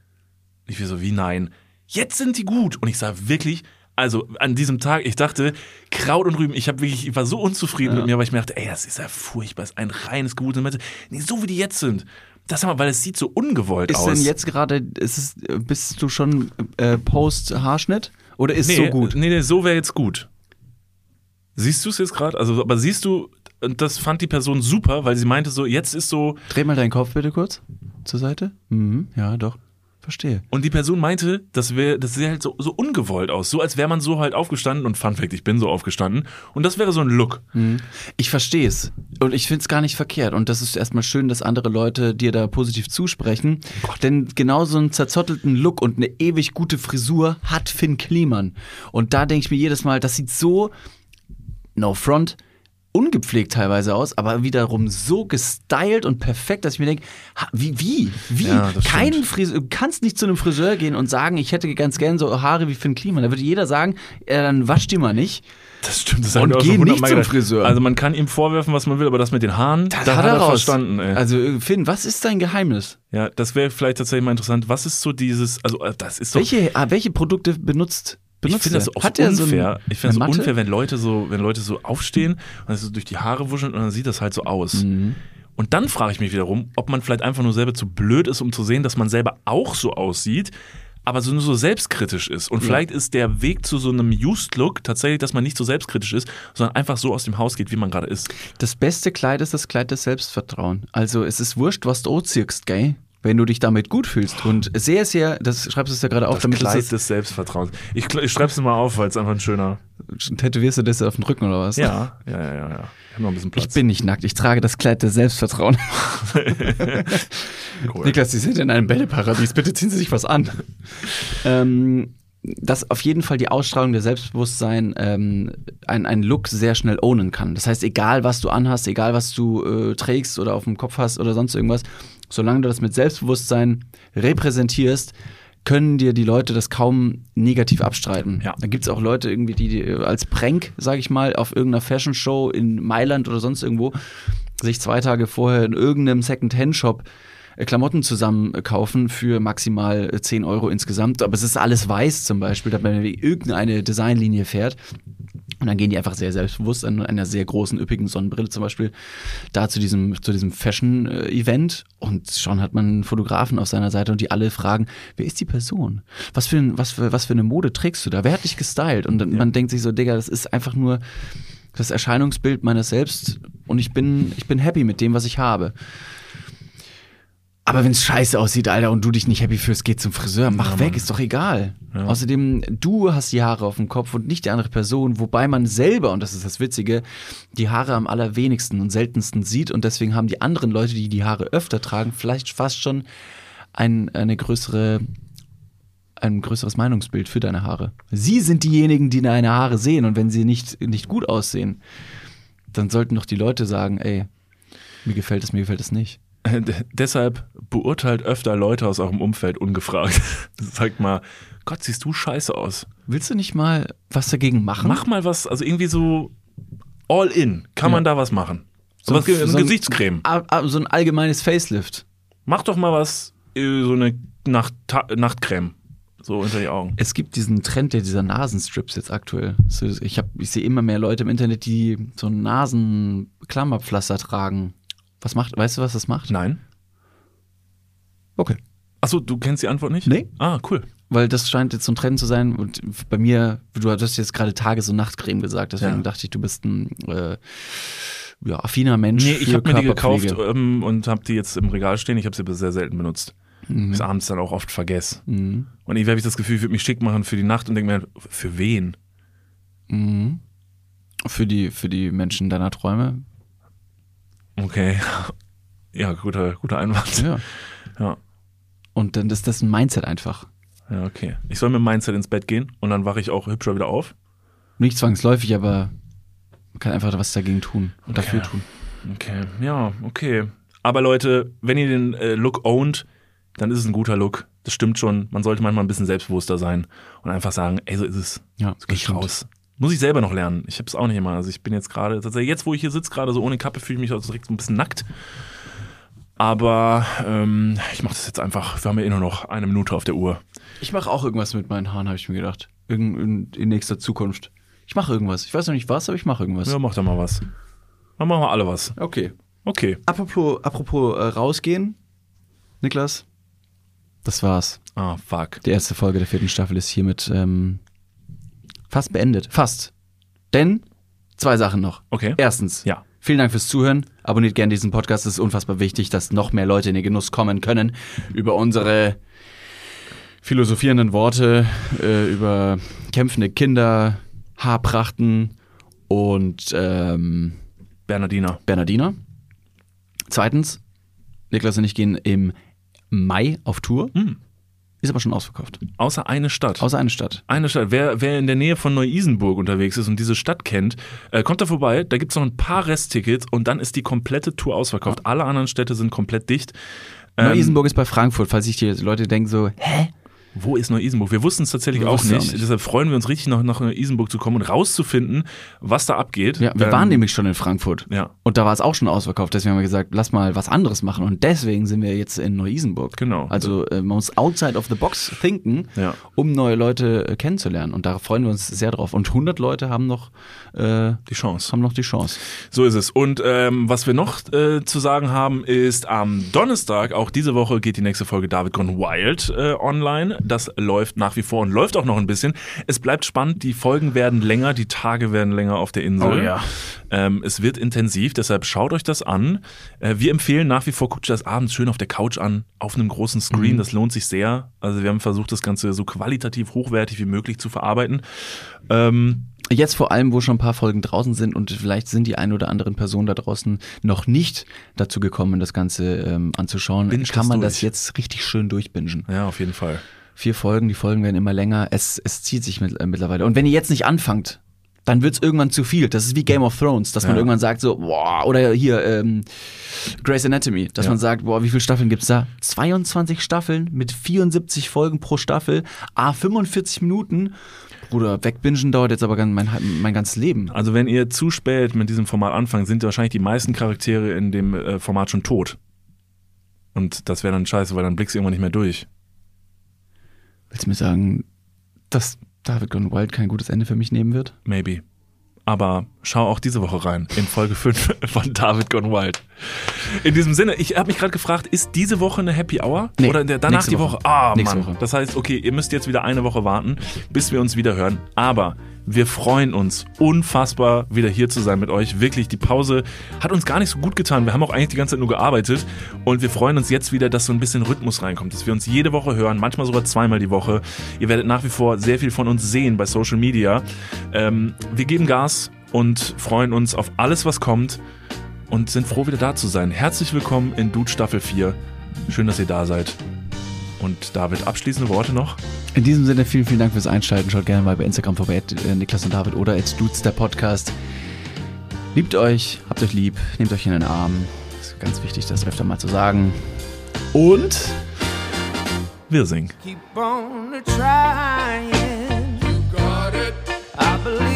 Ich will so, wie nein? Jetzt sind die gut. Und ich sah wirklich, also an diesem Tag, ich dachte, Kraut und Rüben, ich habe wirklich, ich war so unzufrieden mit mir, weil ich mir dachte, ey, das ist ja furchtbar, das ist ein reines Gutes. Nee, so wie die jetzt sind. Das wir, weil es sieht so ungewollt Ist aus. denn jetzt gerade, ist es, bist du schon äh, Post-Haarschnitt? Oder ist nee, so gut? Nee, nee, so wäre jetzt gut. Siehst du es jetzt gerade? Also, aber siehst du, das fand die Person super, weil sie meinte so, jetzt ist so, Dreh mal deinen Kopf bitte kurz zur Seite. Mhm, ja, doch. Verstehe. Und die Person meinte, das wäre, das sähe halt so, so ungewollt aus. So als wäre man so halt aufgestanden und Fun Fact, ich bin so aufgestanden. Und das wäre so ein Look. Ich verstehe es. Und ich finde es gar nicht verkehrt. Und das ist erstmal schön, dass andere Leute dir da positiv zusprechen. Denn genau so einen zerzottelten Look und eine ewig gute Frisur hat Finn Kliman. Und da denke ich mir jedes Mal, das sieht so, no front, ungepflegt teilweise aus, aber wiederum so gestylt und perfekt, dass ich mir denke, wie, wie, wie? Ja, Kein. Friseur, du kannst nicht zu einem Friseur gehen und sagen, ich hätte ganz gern so Haare wie Finn Kliman. Da würde jeder sagen, äh, dann wasch die mal nicht. Das stimmt. Das Und geh nicht zum. Friseur. Also man kann ihm vorwerfen, was man will, aber das mit den Haaren, das, hat er, raus. verstanden. Ey. Also äh, Finn, was ist dein Geheimnis? ja, das wäre vielleicht tatsächlich mal interessant. Was ist so dieses, also äh, das ist doch, Welche, ah, welche Produkte benutzt, ich benutzt finde das auch Hat so so unfair. ein- ich finde es eine so unfair, wenn Leute so, wenn Leute so aufstehen und es so durch die Haare wuscheln und dann sieht das halt so aus. Mhm. Und dann frage ich mich wiederum, ob man vielleicht einfach nur selber zu blöd ist, um zu sehen, dass man selber auch so aussieht, aber so nur so selbstkritisch ist. Und vielleicht ist der Weg zu so einem Used-Look tatsächlich, dass man nicht so selbstkritisch ist, sondern einfach so aus dem Haus geht, wie man gerade ist. Das beste Kleid ist das Kleid des Selbstvertrauen. Also es ist wurscht, was du anziehst, gell? Wenn du dich damit gut fühlst. Und sehr, sehr, das schreibst du es ja gerade auf, Das damit Kleid du des Selbstvertrauens. Ich, ich schreibe es mal auf, weil es einfach ein schöner. das, tätowierst du das auf den Rücken oder was? Ja, ja, ja, ja. ja. Ich habe noch ein bisschen Platz. Ich bin nicht nackt, ich trage das Kleid des Selbstvertrauen. [laughs] Cool. Niklas, Sie sind in einem Bälleparadies, bitte ziehen Sie sich was an. ähm, dass auf jeden Fall die Ausstrahlung der Selbstbewusstsein ähm, ein, ein Look sehr schnell ownen kann. Das heißt, egal was du anhast, egal was du äh, trägst oder auf dem Kopf hast oder sonst irgendwas, solange du das mit Selbstbewusstsein repräsentierst, können dir die Leute das kaum negativ abstreiten. Ja. Da gibt es auch Leute irgendwie, die, die als Prank, sage ich mal, auf irgendeiner Fashion Show in Mailand oder sonst irgendwo sich zwei Tage vorher in irgendeinem Second-Hand-Shop äh, Klamotten zusammen äh, kaufen für maximal äh, 10 Euro insgesamt. Aber es ist alles weiß zum Beispiel, dass man irgendeine Designlinie fährt. Und dann gehen die einfach sehr selbstbewusst an einer sehr großen, üppigen Sonnenbrille zum Beispiel da zu diesem, zu diesem Fashion-Event. Und schon hat man einen Fotografen auf seiner Seite und die alle fragen, wer ist die Person? Was für, ein, was für, was für eine Mode trägst du da? Wer hat dich gestylt? Und dann, man denkt sich so, Digga, das ist einfach nur das Erscheinungsbild meines Selbst und ich bin, ich bin happy mit dem, was ich habe. Aber wenn es scheiße aussieht, Alter, und du dich nicht happy fühlst, geh zum Friseur, mach weg, ist doch egal. Außerdem, du hast die Haare auf dem Kopf und nicht die andere Person, wobei man selber, und das ist das Witzige, die Haare am allerwenigsten und seltensten sieht und deswegen haben die anderen Leute, die die Haare öfter tragen, vielleicht fast schon ein, eine größere, ein größeres Meinungsbild für deine Haare. Sie sind diejenigen, die deine Haare sehen und wenn sie nicht, nicht gut aussehen, dann sollten doch die Leute sagen, ey, mir gefällt es, mir gefällt es nicht. Äh, deshalb beurteilt öfter Leute aus eurem Umfeld ungefragt. [laughs] Sagt mal, Gott, siehst du scheiße aus. Willst du nicht mal was dagegen machen? Mach mal was, also irgendwie so all in. Kann man da was machen? So, was, so Gesichtscreme. So ein allgemeines Facelift. Mach doch mal was, äh, so eine Nacht Nachtcreme. So unter die Augen. Es gibt diesen Trend der dieser Nasenstrips jetzt aktuell. Ich, hab- ich sehe immer mehr Leute im Internet, die so ein Nasenklammerpflaster tragen. Was macht, weißt du, was das macht? Nein. Okay. Achso, du kennst die Antwort nicht? Nee. Ah, cool. Weil das scheint jetzt so ein Trend zu sein. Und bei mir, du hattest jetzt gerade Tages- und Nachtcreme gesagt, deswegen Ja. dachte ich, du bist ein äh, ja, affiner Mensch. Nee, ich habe mir die gekauft ähm, und habe die jetzt im Regal stehen. Ich habe sie aber sehr selten benutzt. ich es abends dann auch oft vergesse. Mhm. Und irgendwie habe ich das Gefühl, ich würde mich schick machen für die Nacht und denke mir, für wen? Mhm. Für die, für die Menschen deiner Träume. Okay. [laughs] Ja, guter, guter Einwand. Ja. Ja. Und dann ist das ein Mindset einfach. Ja, okay. Ich soll mit dem Mindset ins Bett gehen und dann wache ich auch hübscher wieder auf. Nicht zwangsläufig, aber man kann einfach was dagegen tun und Okay. dafür tun. Okay, ja, okay. Aber Leute, wenn ihr den äh, Look ownt, dann ist es ein guter Look. Das stimmt schon. Man sollte manchmal ein bisschen selbstbewusster sein und einfach sagen, ey, so ist es. Ja, So geh ich raus. Muss ich selber noch lernen. Ich habe es auch nicht immer. Also ich bin jetzt gerade, tatsächlich jetzt, wo ich hier sitze, gerade so ohne Kappe, fühle ich mich auch direkt so ein bisschen nackt. Aber ähm, ich mache das jetzt einfach. Wir haben ja eh nur noch eine Minute auf der Uhr. Ich mache auch irgendwas mit meinen Haaren, habe ich mir gedacht. Irgend, in, in nächster Zukunft. Ich mache irgendwas. Ich weiß noch nicht was, aber ich mache irgendwas. Ja, mach doch mal was. Dann machen wir alle was. Okay. Okay. Apropos, apropos äh, rausgehen, Niklas, das war's. Ah, fuck. Die erste Folge der vierten Staffel ist hiermit ähm, fast beendet. Fast. Denn zwei Sachen noch. Okay. Erstens, Ja. vielen Dank fürs Zuhören. Abonniert gerne diesen Podcast. Es ist unfassbar wichtig, dass noch mehr Leute in den Genuss kommen können über unsere philosophierenden Worte, äh, über kämpfende Kinder, Haarprachten und ähm, Bernardiner. Bernardiner. Zweitens, Niklas und ich gehen im Mai auf Tour. Hm. Ist aber schon ausverkauft. Außer eine Stadt. Außer eine Stadt. Eine Stadt. Wer, wer in der Nähe von Neu-Isenburg unterwegs ist und diese Stadt kennt, äh, kommt da vorbei. Da gibt's noch ein paar Resttickets und dann ist die komplette Tour ausverkauft. Alle anderen Städte sind komplett dicht. Ähm, Neu-Isenburg ist bei Frankfurt, falls sich die Leute denken so, hä? Wo ist Neu-Isenburg? Wir wussten es tatsächlich auch nicht. auch nicht. Deshalb freuen wir uns richtig, noch nach Neu-Isenburg zu kommen und rauszufinden, was da abgeht. Ja, wir Ähm, waren nämlich schon in Frankfurt. Ja, Und da war es auch schon ausverkauft. Deswegen haben wir gesagt, lass mal was anderes machen. Und deswegen sind wir jetzt in Neu-Isenburg. Genau. Also äh, man muss outside of the box thinken, Ja. um neue Leute äh, kennenzulernen. Und da freuen wir uns sehr drauf. Und 100 Leute haben noch, äh, die Chance. haben noch die Chance. So ist es. Und ähm, was wir noch äh, zu sagen haben, ist am Donnerstag, auch diese Woche, geht die nächste Folge David Gone Wild äh, online. Das läuft nach wie vor und läuft auch noch ein bisschen. Es bleibt spannend, die Folgen werden länger, die Tage werden länger auf der Insel. Oh ja. ähm, es wird intensiv, deshalb schaut euch das an. Äh, wir empfehlen nach wie vor, guckt euch das abends schön auf der Couch an, auf einem großen Screen. Das lohnt sich sehr. Also wir haben versucht, das Ganze so qualitativ hochwertig wie möglich zu verarbeiten. Ähm, Jetzt vor allem, wo schon ein paar Folgen draußen sind und vielleicht sind die ein oder anderen Personen da draußen noch nicht dazu gekommen, das Ganze ähm, anzuschauen, Binge kann man durch. das jetzt richtig schön durchbingen. ja, auf jeden Fall. Vier Folgen, die Folgen werden immer länger. Es, es zieht sich mit, äh, mittlerweile. Und wenn ihr jetzt nicht anfangt, dann wird's irgendwann zu viel. Das ist wie Game of Thrones, dass man Ja. irgendwann sagt so, boah, oder hier ähm, Grey's Anatomy, dass Ja. man sagt, boah, wie viele Staffeln gibt's da? 22 Staffeln mit 74 Folgen pro Staffel, a 45 Minuten. Bruder, wegbingen dauert jetzt aber mein, mein ganzes Leben. Also wenn ihr zu spät mit diesem Format anfangt, sind wahrscheinlich die meisten Charaktere in dem äh, Format schon tot. Und das wäre dann scheiße, weil dann blickst du irgendwann nicht mehr durch. Willst du mir sagen, dass David Gone Wild kein gutes Ende für mich nehmen wird? Maybe. Aber schau auch diese Woche rein in Folge 5 [laughs] von David Gone Wild. In diesem Sinne, ich habe mich gerade gefragt, ist diese Woche eine Happy Hour? Nee, Oder der, danach die Woche? Ah, Nächste Mann. Woche. Das heißt, okay, ihr müsst jetzt wieder eine Woche warten, bis wir uns wieder hören. Aber wir freuen uns unfassbar, wieder hier zu sein mit euch. Wirklich, die Pause hat uns gar nicht so gut getan. Wir haben auch eigentlich die ganze Zeit nur gearbeitet. Und wir freuen uns jetzt wieder, dass so ein bisschen Rhythmus reinkommt. Dass wir uns jede Woche hören, manchmal sogar zweimal die Woche. Ihr werdet nach wie vor sehr viel von uns sehen bei Social Media. Ähm, wir geben Gas und freuen uns auf alles, was kommt. Und sind froh, wieder da zu sein. Herzlich willkommen in Dude Staffel 4. Schön, dass ihr da seid. Und David, abschließende Worte noch? In diesem Sinne, vielen, vielen Dank fürs Einschalten. Schaut gerne mal bei Instagram vorbei, äh, Niklas und David oder at Dudes, der Podcast. Liebt euch, habt euch lieb, nehmt euch in den Arm. Ist ganz wichtig, das öfter mal zu sagen. Und wir singen. Keep on trying. You got it. I believe